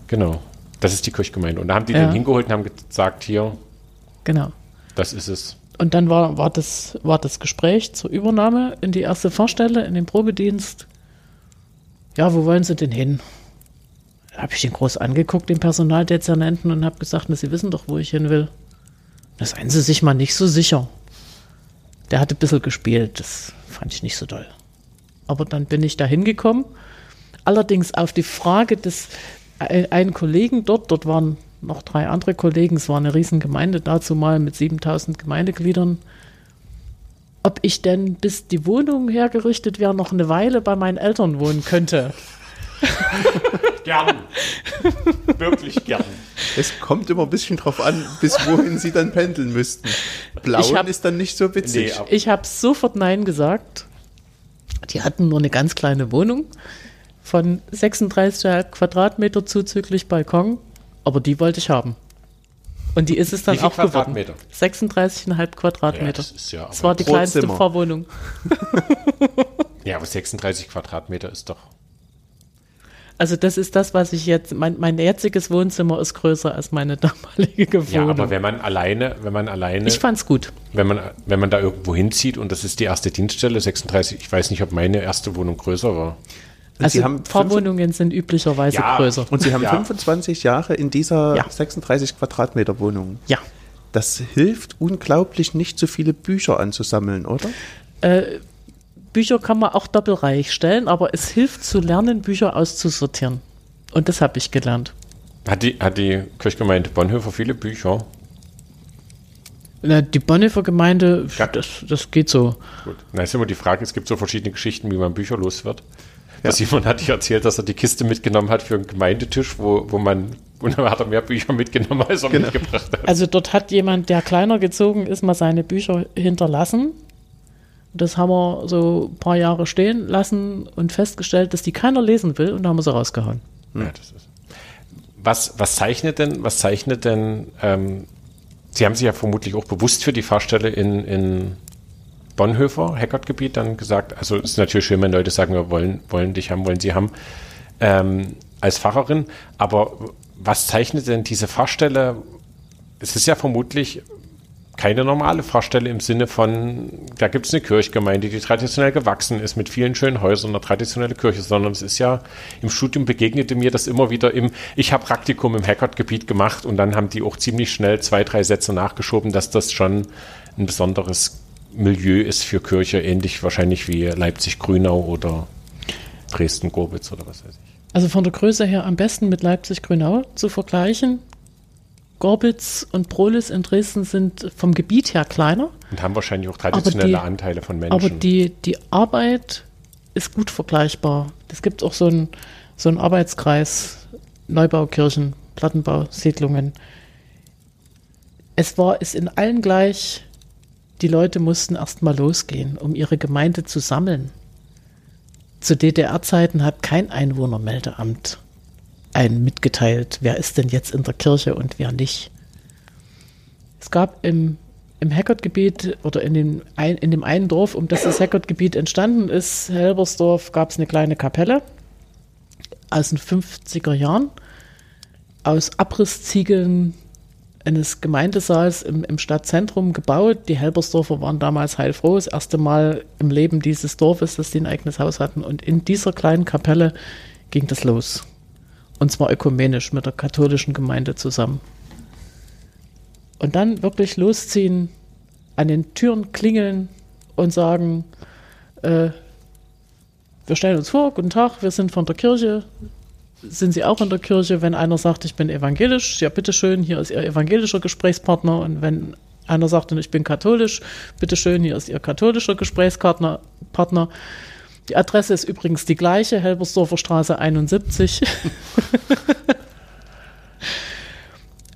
Genau. Das ist die Kirchgemeinde. Und da haben die Ja. den hingeholt und haben gesagt, hier, Genau. das ist es. Und dann war, war, das, war das Gespräch zur Übernahme in die erste Vorstelle, in den Probedienst. Ja, wo wollen Sie denn hin? Da habe ich ihn groß angeguckt, den Personaldezernenten, und habe gesagt, na, Sie wissen doch, wo ich hin will. Da seien Sie sich mal nicht so sicher. Der hat ein bisschen gespielt, das fand ich nicht so toll. Aber dann bin ich da hingekommen. Allerdings auf die Frage des ein- einen Kollegen dort, dort waren noch drei andere Kollegen, es war eine Riesengemeinde dazu mal mit 7000 Gemeindegliedern, ob ich denn, bis die Wohnung hergerichtet wäre, noch eine Weile bei meinen Eltern wohnen könnte. Gern. Wirklich gern. Es kommt immer ein bisschen drauf an, bis wohin Sie dann pendeln müssten. Blauen Ich hab- ist dann nicht so witzig. Nee, Ich habe sofort Nein gesagt. Die hatten nur eine ganz kleine Wohnung von 36 Quadratmeter zuzüglich Balkon, aber die wollte ich haben. Und die ist es dann auch geworden. Quadratmeter? 36,5 Quadratmeter. Ja, das ist ja das war die kleinste Zimmer. Vorwohnung. Ja, aber 36 Quadratmeter ist doch. Also das ist das, was ich jetzt, mein, mein jetziges Wohnzimmer ist größer als meine damalige Wohnung. Ja, aber wenn man alleine, wenn man alleine, ich fand's gut. wenn man, wenn man da irgendwo hinzieht und das ist die erste Dienststelle, 36, ich weiß nicht, ob meine erste Wohnung größer war. Und Also Sie haben fünf- Vorwohnungen sind üblicherweise Ja. größer. Und Sie haben Ja. 25 Jahre in dieser Ja. 36 Quadratmeter Wohnung. Ja. Das hilft unglaublich, nicht so viele Bücher anzusammeln, oder? Äh, Bücher kann man auch doppelreich stellen, aber es hilft zu lernen, Bücher auszusortieren. Und das habe ich gelernt. Hat die, hat die Kirchgemeinde Bonhoeffer viele Bücher? Na, Die Bonhoeffer Gemeinde, Ja. das, das geht so. Gut. Na, ist immer die Frage, es gibt so verschiedene Geschichten, wie man Bücher los wird. Ja. Simon hat dich erzählt, dass er die Kiste mitgenommen hat für einen Gemeindetisch, wo, wo man, und dann hat er mehr Bücher mitgenommen, als er Genau. mitgebracht hat. Also dort hat jemand, der kleiner gezogen ist, mal seine Bücher hinterlassen. Das haben wir so ein paar Jahre stehen lassen und festgestellt, dass die keiner lesen will und da haben wir sie rausgehauen. Ja, das ist. Was, was zeichnet denn, was zeichnet denn, ähm, Sie haben sich ja vermutlich auch bewusst für die Fahrstelle in, in Bonhoeffer, Heckert-Gebiet, dann gesagt, also es ist natürlich schön, wenn Leute sagen, wir wollen, wollen dich haben, wollen sie haben, ähm, als Pfarrerin, aber was zeichnet denn diese Fahrstelle? Es ist ja vermutlich keine normale Pfarrstelle im Sinne von, da gibt es eine Kirchgemeinde, die traditionell gewachsen ist mit vielen schönen Häusern, eine traditionelle Kirche, sondern es ist ja, im Studium begegnete mir das immer wieder im, ich habe Praktikum im Hackert-Gebiet gemacht und dann haben die auch ziemlich schnell zwei, drei Sätze nachgeschoben, dass das schon ein besonderes Milieu ist für Kirche, ähnlich wahrscheinlich wie Leipzig-Grünau oder Dresden-Gorbitz oder was weiß ich. Also von der Größe her am besten mit Leipzig-Grünau zu vergleichen. Gorbitz und Prolis in Dresden sind vom Gebiet her kleiner. Und haben wahrscheinlich auch traditionelle die, Anteile von Menschen. Aber die, die Arbeit ist gut vergleichbar. Es gibt auch so einen so Arbeitskreis, Neubaukirchen, Plattenbausiedlungen. Es war es in allen gleich, die Leute mussten erst mal losgehen, um ihre Gemeinde zu sammeln. Zu DDR-Zeiten hat kein Einwohnermeldeamt einen mitgeteilt, wer ist denn jetzt in der Kirche und wer nicht. Es gab im, im Hackert-Gebiet oder in dem, ein, in dem einen Dorf, um das das Hackert-Gebiet entstanden ist, Helbersdorf, gab es eine kleine Kapelle aus den 50er Jahren aus Abrissziegeln eines Gemeindesaals im, im Stadtzentrum gebaut. Die Helbersdorfer waren damals heilfroh, das erste Mal im Leben dieses Dorfes, dass die ein eigenes Haus hatten. Und in dieser kleinen Kapelle ging das los. Und zwar ökumenisch mit der katholischen Gemeinde zusammen. Und dann wirklich losziehen, an den Türen klingeln und sagen, äh, wir stellen uns vor, guten Tag, wir sind von der Kirche. Sind Sie auch in der Kirche? Wenn einer sagt, ich bin evangelisch, ja bitteschön, hier ist Ihr evangelischer Gesprächspartner. Und wenn einer sagt, ich bin katholisch, bitteschön, hier ist Ihr katholischer Gesprächspartner. Partner. Die Adresse ist übrigens die gleiche, Helbersdorfer Straße 71.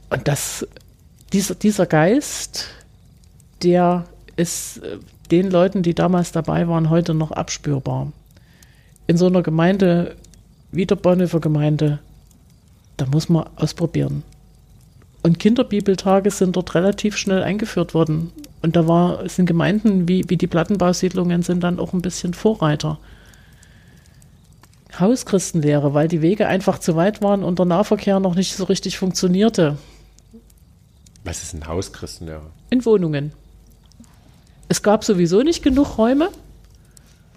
Und das, dieser, dieser Geist, der ist äh, den Leuten, die damals dabei waren, heute noch abspürbar. In so einer Gemeinde wie der Bonhoeffer Gemeinde, da muss man ausprobieren. Und Kinderbibeltage sind dort relativ schnell eingeführt worden. Und da war, sind Gemeinden wie, wie die Plattenbausiedlungen sind dann auch ein bisschen Vorreiter. Hauschristenlehre, weil die Wege einfach zu weit waren und der Nahverkehr noch nicht so richtig funktionierte. Was ist ein Hauschristenlehre? In Wohnungen. Es gab sowieso nicht genug Räume.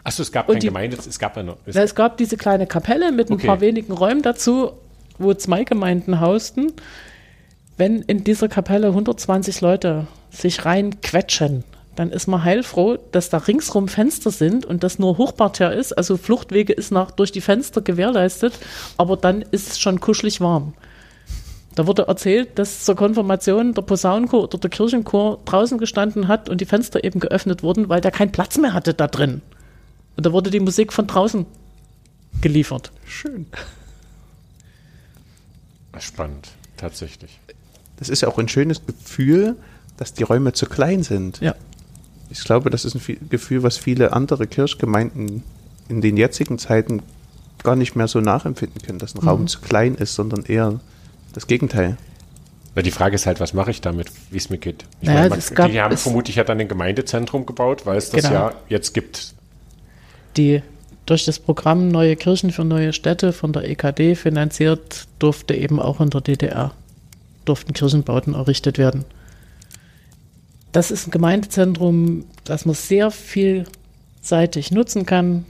Achso, es gab keine Gemeinde, es gab ja noch. Es, es, gab diese kleine Kapelle mit okay. ein paar wenigen Räumen dazu, wo zwei Gemeinden hausten wenn in dieser Kapelle 120 Leute sich reinquetschen, dann ist man heilfroh, dass da ringsrum Fenster sind und das nur Hochparterre ist, also Fluchtwege ist nach durch die Fenster gewährleistet, aber dann ist es schon kuschelig warm. Da wurde erzählt, dass zur Konfirmation der Posaunenchor oder der Kirchenchor draußen gestanden hat und die Fenster eben geöffnet wurden, weil der keinen Platz mehr hatte da drin. Und da wurde die Musik von draußen geliefert. Schön. Spannend, tatsächlich. Das ist ja auch ein schönes Gefühl, dass die Räume zu klein sind. Ja. Ich glaube, das ist ein Gefühl, was viele andere Kirchgemeinden in den jetzigen Zeiten gar nicht mehr so nachempfinden können, dass ein mhm. Raum zu klein ist, sondern eher das Gegenteil. Na, die Frage ist halt, was mache ich damit, wie es mir geht? Ich naja, meine, man, gab, die haben vermutlich ja dann ein Gemeindezentrum gebaut, weil es das genau. ja jetzt gibt. Die durch das Programm Neue Kirchen für neue Städte von der EKD finanziert, durfte eben auch in der DDR durften Kirchenbauten errichtet werden. Das ist ein Gemeindezentrum, das man sehr vielseitig nutzen kann,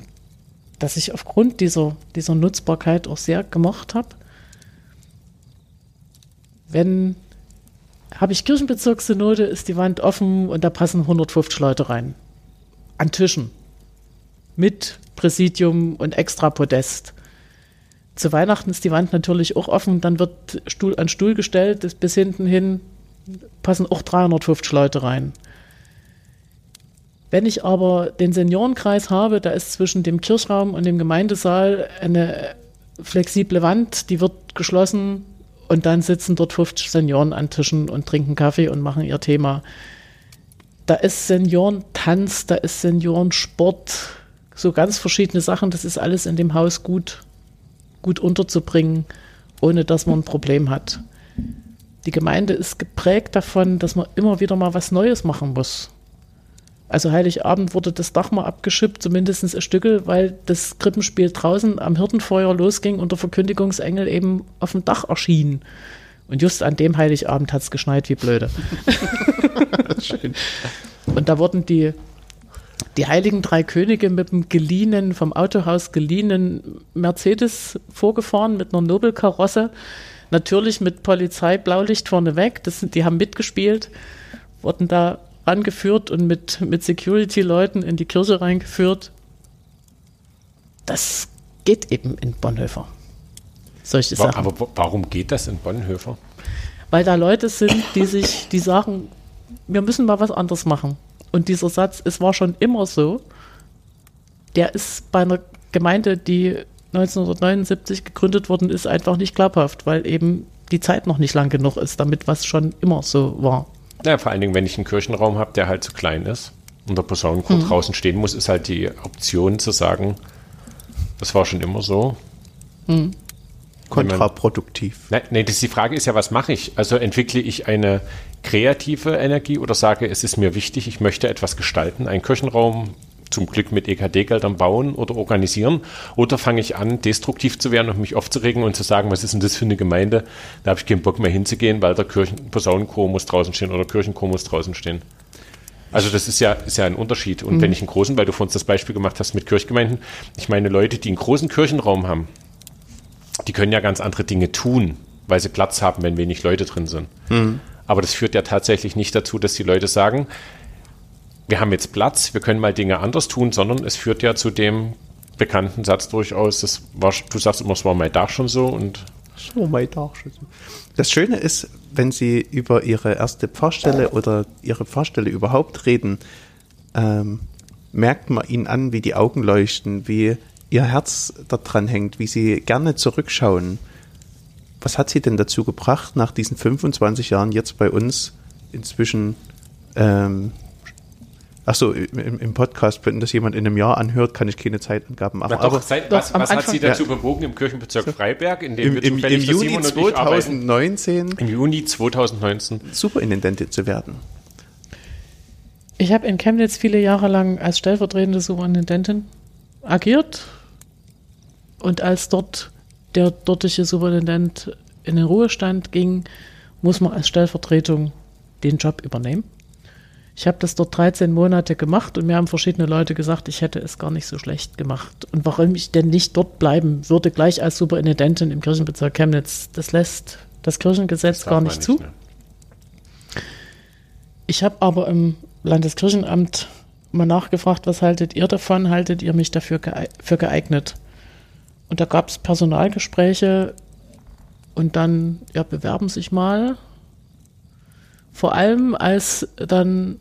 das ich aufgrund dieser, dieser Nutzbarkeit auch sehr gemocht habe. Wenn habe ich Kirchenbezirkssynode, ist die Wand offen und da passen 150 Leute rein. An Tischen. Mit Präsidium und extra Podest. Zu Weihnachten ist die Wand natürlich auch offen, dann wird Stuhl an Stuhl gestellt, bis hinten hin passen auch 350 Leute rein. Wenn ich aber den Seniorenkreis habe, da ist zwischen dem Kirchraum und dem Gemeindesaal eine flexible Wand, die wird geschlossen und dann sitzen dort 50 Senioren an Tischen und trinken Kaffee und machen ihr Thema. Da ist Seniorentanz, da ist Seniorensport, so ganz verschiedene Sachen, das ist alles in dem Haus gut gut unterzubringen, ohne dass man ein Problem hat. Die Gemeinde ist geprägt davon, dass man immer wieder mal was Neues machen muss. Also Heiligabend wurde das Dach mal abgeschippt, zumindest ein Stückel, weil das Krippenspiel draußen am Hirtenfeuer losging und der Verkündigungsengel eben auf dem Dach erschien. Und just an dem Heiligabend hat es geschneit wie blöde. Schön. Und da wurden die, die heiligen drei Könige mit dem geliehenen, vom Autohaus geliehenen Mercedes vorgefahren, mit einer Nobelkarosse. Natürlich mit Polizei, Blaulicht vorneweg. Das, sind- die haben mitgespielt, wurden da rangeführt und mit, mit Security-Leuten in die Kirche reingeführt. Das geht eben in Bonhoeffer. Solche Sachen. Aber wa- warum geht das in Bonhoeffer? Weil da Leute sind, die sich, die sagen, wir müssen mal was anderes machen. Und dieser Satz, es war schon immer so, der ist bei einer Gemeinde, die 1979 gegründet worden ist, einfach nicht glaubhaft, weil eben die Zeit noch nicht lang genug ist, damit was schon immer so war. Ja, vor allen Dingen, wenn ich einen Kirchenraum habe, der halt zu klein ist und der Posaunenchor draußen stehen muss, ist halt die Option zu sagen, das war schon immer so. Kontraproduktiv. Nein, nee, das, die Frage ist ja, was mache ich? Also entwickle ich eine kreative Energie oder sage, es ist mir wichtig, ich möchte etwas gestalten, einen Kirchenraum zum Glück mit EKD-Geldern bauen oder organisieren? Oder fange ich an, destruktiv zu werden und mich aufzuregen und zu sagen, was ist denn das für eine Gemeinde? Da habe ich keinen Bock mehr hinzugehen, weil der Kirchen Posaunenchor muss draußen stehen oder Kirchenchor muss draußen stehen. Also das ist ja, ist ja ein Unterschied. Und wenn ich einen großen, weil du vorhin das Beispiel gemacht hast mit Kirchgemeinden, ich meine Leute, die einen großen Kirchenraum haben, die können ja ganz andere Dinge tun, weil sie Platz haben, wenn wenig Leute drin sind. Aber das führt ja tatsächlich nicht dazu, dass die Leute sagen, wir haben jetzt Platz, wir können mal Dinge anders tun, sondern es führt ja zu dem bekannten Satz durchaus, das war, du sagst immer, es war mein Dach schon so und So, mein Tag schon so. Das Schöne ist, wenn Sie über Ihre erste Pfarrstelle oder Ihre Pfarrstelle überhaupt reden, ähm, merkt man Ihnen an, wie die Augen leuchten, wie Ihr Herz da dran hängt, wie Sie gerne zurückschauen. Was hat Sie denn dazu gebracht, nach diesen 25 Jahren jetzt bei uns inzwischen, ähm, ach so, im, im Podcast, wenn das jemand in einem Jahr anhört, kann ich keine Zeitangaben machen. Doch, seit, doch, was, was hat Sie dazu Ja. bewogen im Kirchenbezirk Freiberg, in dem im, wir im, im Juni Simon und ich arbeiten? 2019 Im Juni 2019. Superintendentin zu werden. Ich habe in Chemnitz viele Jahre lang als stellvertretende Superintendentin agiert und als dort der dortige Superintendent in den Ruhestand ging, muss man als Stellvertretung den Job übernehmen. Ich habe das dort 13 Monate gemacht und mir haben verschiedene Leute gesagt, ich hätte es gar nicht so schlecht gemacht. Und warum ich denn nicht dort bleiben würde, gleich als Superintendentin im Kirchenbezirk Chemnitz, das lässt das Kirchengesetz Darf gar man nicht zu. ne? Ich habe aber im Landeskirchenamt mal nachgefragt, was haltet ihr davon? Haltet ihr mich dafür geei für geeignet? Und da gab es Personalgespräche und dann, ja, bewerben sich mal. Vor allem, als dann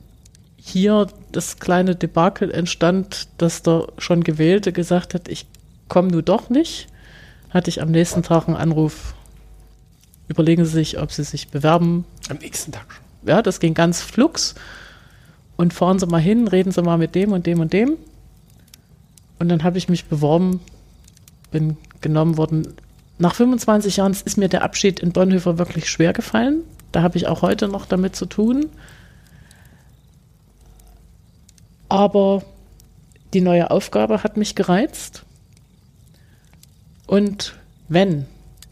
hier das kleine Debakel entstand, dass der schon Gewählte gesagt hat, ich komme nun doch nicht, hatte ich am nächsten Tag einen Anruf. Überlegen Sie sich, ob Sie sich bewerben Am nächsten Tag schon. ja, das ging ganz flugs. Und fahren Sie mal hin, reden Sie mal mit dem und dem und dem. Und dann habe ich mich beworben, bin genommen worden. Nach 25 Jahren ist mir der Abschied in Bonhoeffer wirklich schwer gefallen. Da habe ich auch heute noch damit zu tun. Aber die neue Aufgabe hat mich gereizt. Und wenn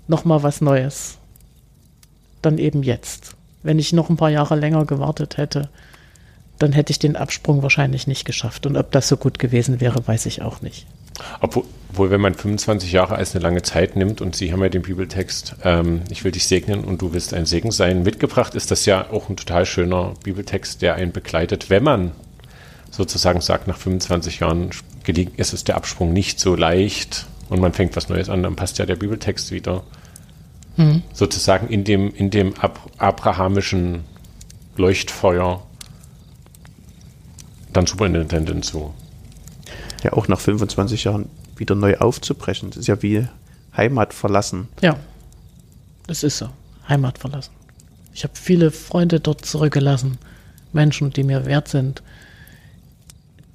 noch mal was Neues, dann eben jetzt. Wenn ich noch ein paar Jahre länger gewartet hätte, dann hätte ich den Absprung wahrscheinlich nicht geschafft. Und ob das so gut gewesen wäre, weiß ich auch nicht. Obwohl, obwohl, wenn man 25 Jahre als eine lange Zeit nimmt und Sie haben ja den Bibeltext, ähm, ich will dich segnen und du willst ein Segen sein, mitgebracht, ist das ja auch ein total schöner Bibeltext, der einen begleitet, wenn man sozusagen sagt, nach 25 Jahren gelingt, ist es der Absprung nicht so leicht und man fängt was Neues an, dann passt ja der Bibeltext wieder sozusagen in dem, in dem Ab abrahamischen Leuchtfeuer dann Superintendentin zu. Ja, auch nach 25 Jahren wieder neu aufzubrechen. Das ist ja wie Heimat verlassen. Ja, das ist so. Heimat verlassen. Ich habe viele Freunde dort zurückgelassen. Menschen, die mir wert sind.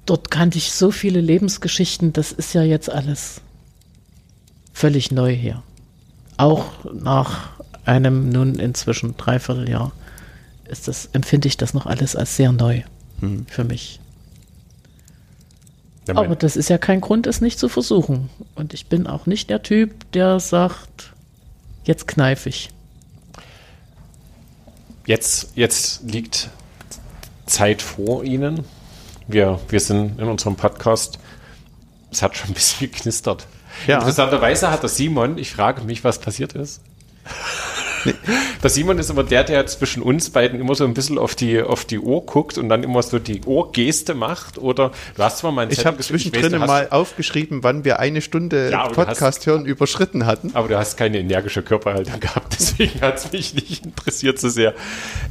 Dort kannte ich so viele Lebensgeschichten. Das ist ja jetzt alles völlig neu hier. Auch nach einem nun inzwischen Dreivierteljahr ist das, empfinde ich das noch alles als sehr neu für mich. Aber das ist ja kein Grund, es nicht zu versuchen. Und ich bin auch nicht der Typ, der sagt, jetzt kneif ich. jetzt, jetzt liegt Zeit vor Ihnen. Wir, wir sind in unserem Podcast, es hat schon ein bisschen geknistert. Ja. Interessanterweise hat der Simon, ich frage mich, was passiert ist. Der Simon ist immer der, der zwischen uns beiden immer so ein bisschen auf die, auf die Uhr guckt und dann immer so die Ohrgeste macht. Oder du hast zwar mal ein Ich habe zwischendrin weiß, mal aufgeschrieben, wann wir eine Stunde Ja, Podcast hast- hören überschritten hatten. Aber du hast keine energische Körperhaltung gehabt, deswegen hat es mich nicht interessiert so sehr.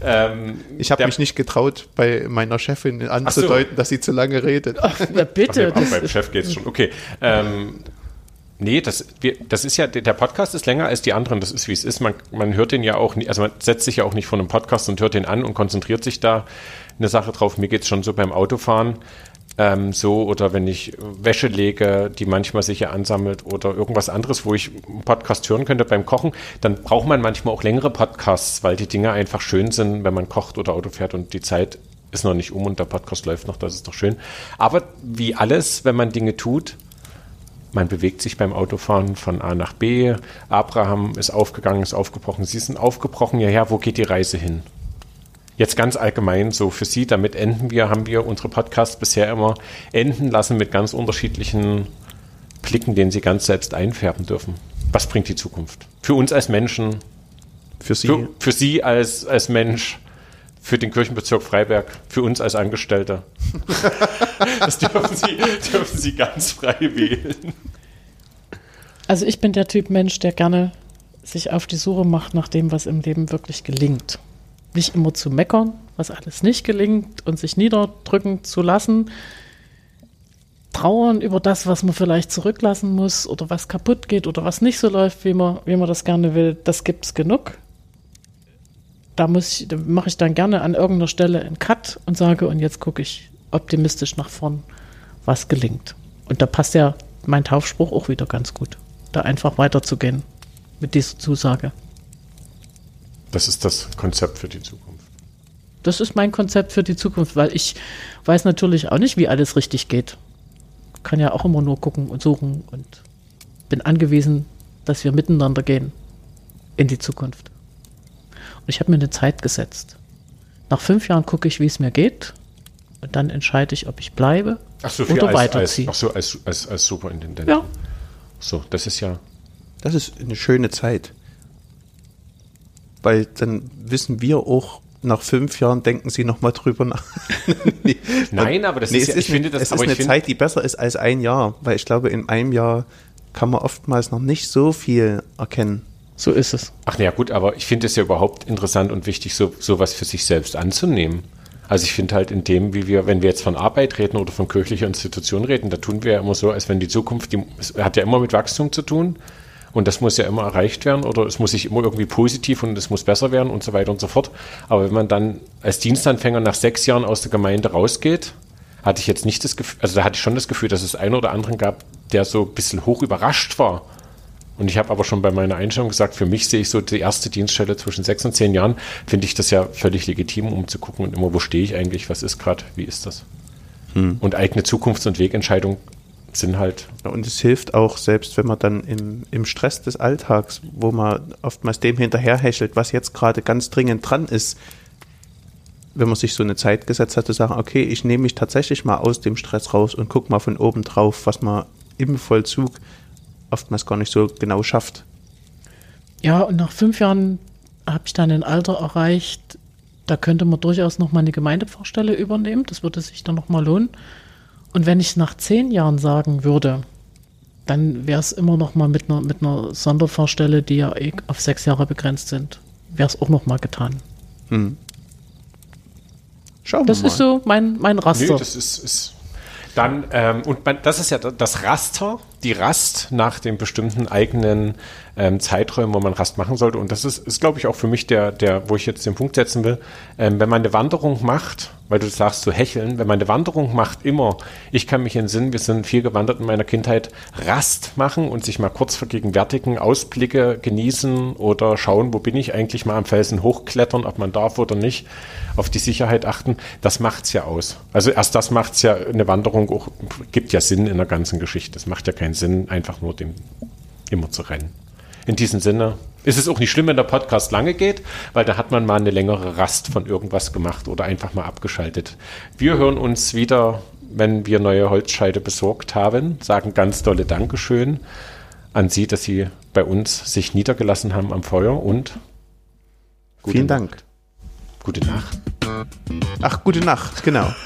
Ähm, Ich habe mich nicht getraut, bei meiner Chefin anzudeuten, dass sie zu lange redet. Na Ach, bitte. nee, auch das beim Chef geht's schon. Okay. Ähm, nee, das, wir, das ist ja, der Podcast ist länger als die anderen. Das ist, wie es ist. Man, man hört den ja auch nicht, also man setzt sich ja auch nicht vor einem Podcast und hört den an und konzentriert sich da eine Sache drauf. Mir geht's schon so beim Autofahren. Ähm, so oder wenn ich Wäsche lege, die manchmal sich ja ansammelt oder irgendwas anderes, wo ich einen Podcast hören könnte beim Kochen, dann braucht man manchmal auch längere Podcasts, weil die Dinge einfach schön sind, wenn man kocht oder Auto fährt und die Zeit ist noch nicht um und der Podcast läuft noch, das ist doch schön. Aber wie alles, wenn man Dinge tut, man bewegt sich beim Autofahren von A nach B. Abraham ist aufgegangen, ist aufgebrochen. Sie sind aufgebrochen hierher. Wo geht die Reise hin? Jetzt ganz allgemein so für Sie, damit enden wir, haben wir unsere Podcasts bisher immer enden lassen mit ganz unterschiedlichen Blicken, den Sie ganz selbst einfärben dürfen. Was bringt die Zukunft? Für uns als Menschen, Für sie. für, für Sie als, als Mensch, für den Kirchenbezirk Freiberg, für uns als Angestellte. Das dürfen Sie, dürfen Sie ganz frei wählen. Also ich bin der Typ Mensch, der gerne sich auf die Suche macht nach dem, was im Leben wirklich gelingt. Nicht immer zu meckern, was alles nicht gelingt und sich niederdrücken zu lassen. Trauern über das, was man vielleicht zurücklassen muss oder was kaputt geht oder was nicht so läuft, wie man, wie man das gerne will, das gibt es genug. Da, muss ich- mache ich dann gerne an irgendeiner Stelle einen Cut und sage, und jetzt gucke ich optimistisch nach vorn, was gelingt. Und da passt ja mein Taufspruch auch wieder ganz gut, da einfach weiterzugehen mit dieser Zusage. Das ist das Konzept für die Zukunft. Das ist mein Konzept für die Zukunft, weil ich weiß natürlich auch nicht, wie alles richtig geht. Kann ja auch immer nur gucken und suchen und bin angewiesen, dass wir miteinander gehen in die Zukunft. Ich habe mir eine Zeit gesetzt. Nach fünf Jahren gucke ich, wie es mir geht und dann entscheide ich, ob ich bleibe Ach so, oder als, als, weiterziehe. ach so, als, als, als Superintendent. Ja, So, das ist ja. Das ist eine schöne Zeit. Weil dann wissen wir auch, nach fünf Jahren denken sie nochmal drüber nach. nee. Nein, aber das ist es ja- ich eine, finde das- es aber ist eine Zeit, die besser ist als ein Jahr. Weil ich glaube, in einem Jahr kann man oftmals noch nicht so viel erkennen. So ist es. Ach ja, gut, aber ich finde es ja überhaupt interessant und wichtig, so sowas für sich selbst anzunehmen. Also ich finde halt in dem, wie wir, wenn wir jetzt von Arbeit reden oder von kirchlicher Institution reden, da tun wir ja immer so, als wenn die Zukunft, die es hat ja immer mit Wachstum zu tun und das muss ja immer erreicht werden oder es muss sich immer irgendwie positiv und es muss besser werden und so weiter und so fort. Aber wenn man dann als Dienstanfänger nach sechs Jahren aus der Gemeinde rausgeht, hatte ich jetzt nicht das Gefühl, also da hatte ich schon das Gefühl, dass es einen oder anderen gab, der so ein bisschen hoch überrascht war. Und ich habe aber schon bei meiner Einstellung gesagt, für mich sehe ich so die erste Dienststelle zwischen sechs und zehn Jahren, finde ich das ja völlig legitim, um zu gucken und immer, wo stehe ich eigentlich, was ist gerade, wie ist das? Und eigene Zukunfts- und Wegentscheidungen sind halt, Und es hilft auch, selbst wenn man dann im, im Stress des Alltags, wo man oftmals dem hinterherhechelt, was jetzt gerade ganz dringend dran ist, wenn man sich so eine Zeit gesetzt hat, zu sagen, okay, ich nehme mich tatsächlich mal aus dem Stress raus und guck mal von oben drauf, was man im Vollzug oftmals gar nicht so genau schafft. Ja, und nach fünf Jahren habe ich dann ein Alter erreicht, da könnte man durchaus noch mal eine Gemeindepfarrstelle übernehmen. Das würde sich dann noch mal lohnen. Und wenn ich nach zehn Jahren sagen würde, dann wäre es immer noch mal mit einer, mit einer Sonderfahrstelle, die ja eh auf sechs Jahre begrenzt sind, wäre es auch noch mal getan. Schauen Das wir ist mal. so mein, mein nö, Raster. das ist, ist dann, ähm, und man, das ist ja das Raster, die Rast nach den bestimmten eigenen ähm, Zeiträumen, wo man Rast machen sollte. Und das ist, ist glaube ich, auch für mich der, der, wo ich jetzt den Punkt setzen will. Ähm, wenn man eine Wanderung macht, weil du sagst, zu hecheln, wenn man eine Wanderung macht, immer, ich kann mich entsinnen, wir sind viel gewandert in meiner Kindheit, Rast machen und sich mal kurz vergegenwärtigen, Ausblicke genießen oder schauen, wo bin ich eigentlich mal am Felsen hochklettern, ob man darf oder nicht, auf die Sicherheit achten, das macht's ja aus. Also erst das macht's ja, eine Wanderung auch, gibt ja Sinn in der ganzen Geschichte. Es macht ja keinen Sinn, einfach nur dem immer zu rennen. In diesem Sinne, ist es auch nicht schlimm, wenn der Podcast lange geht, weil da hat man mal eine längere Rast von irgendwas gemacht oder einfach mal abgeschaltet. Wir hören uns wieder, wenn wir neue Holzscheide besorgt haben, sagen ganz tolle Dankeschön an Sie, dass Sie bei uns sich niedergelassen haben am Feuer und Vielen Dank. Gute Nacht. Ach, gute Nacht, genau.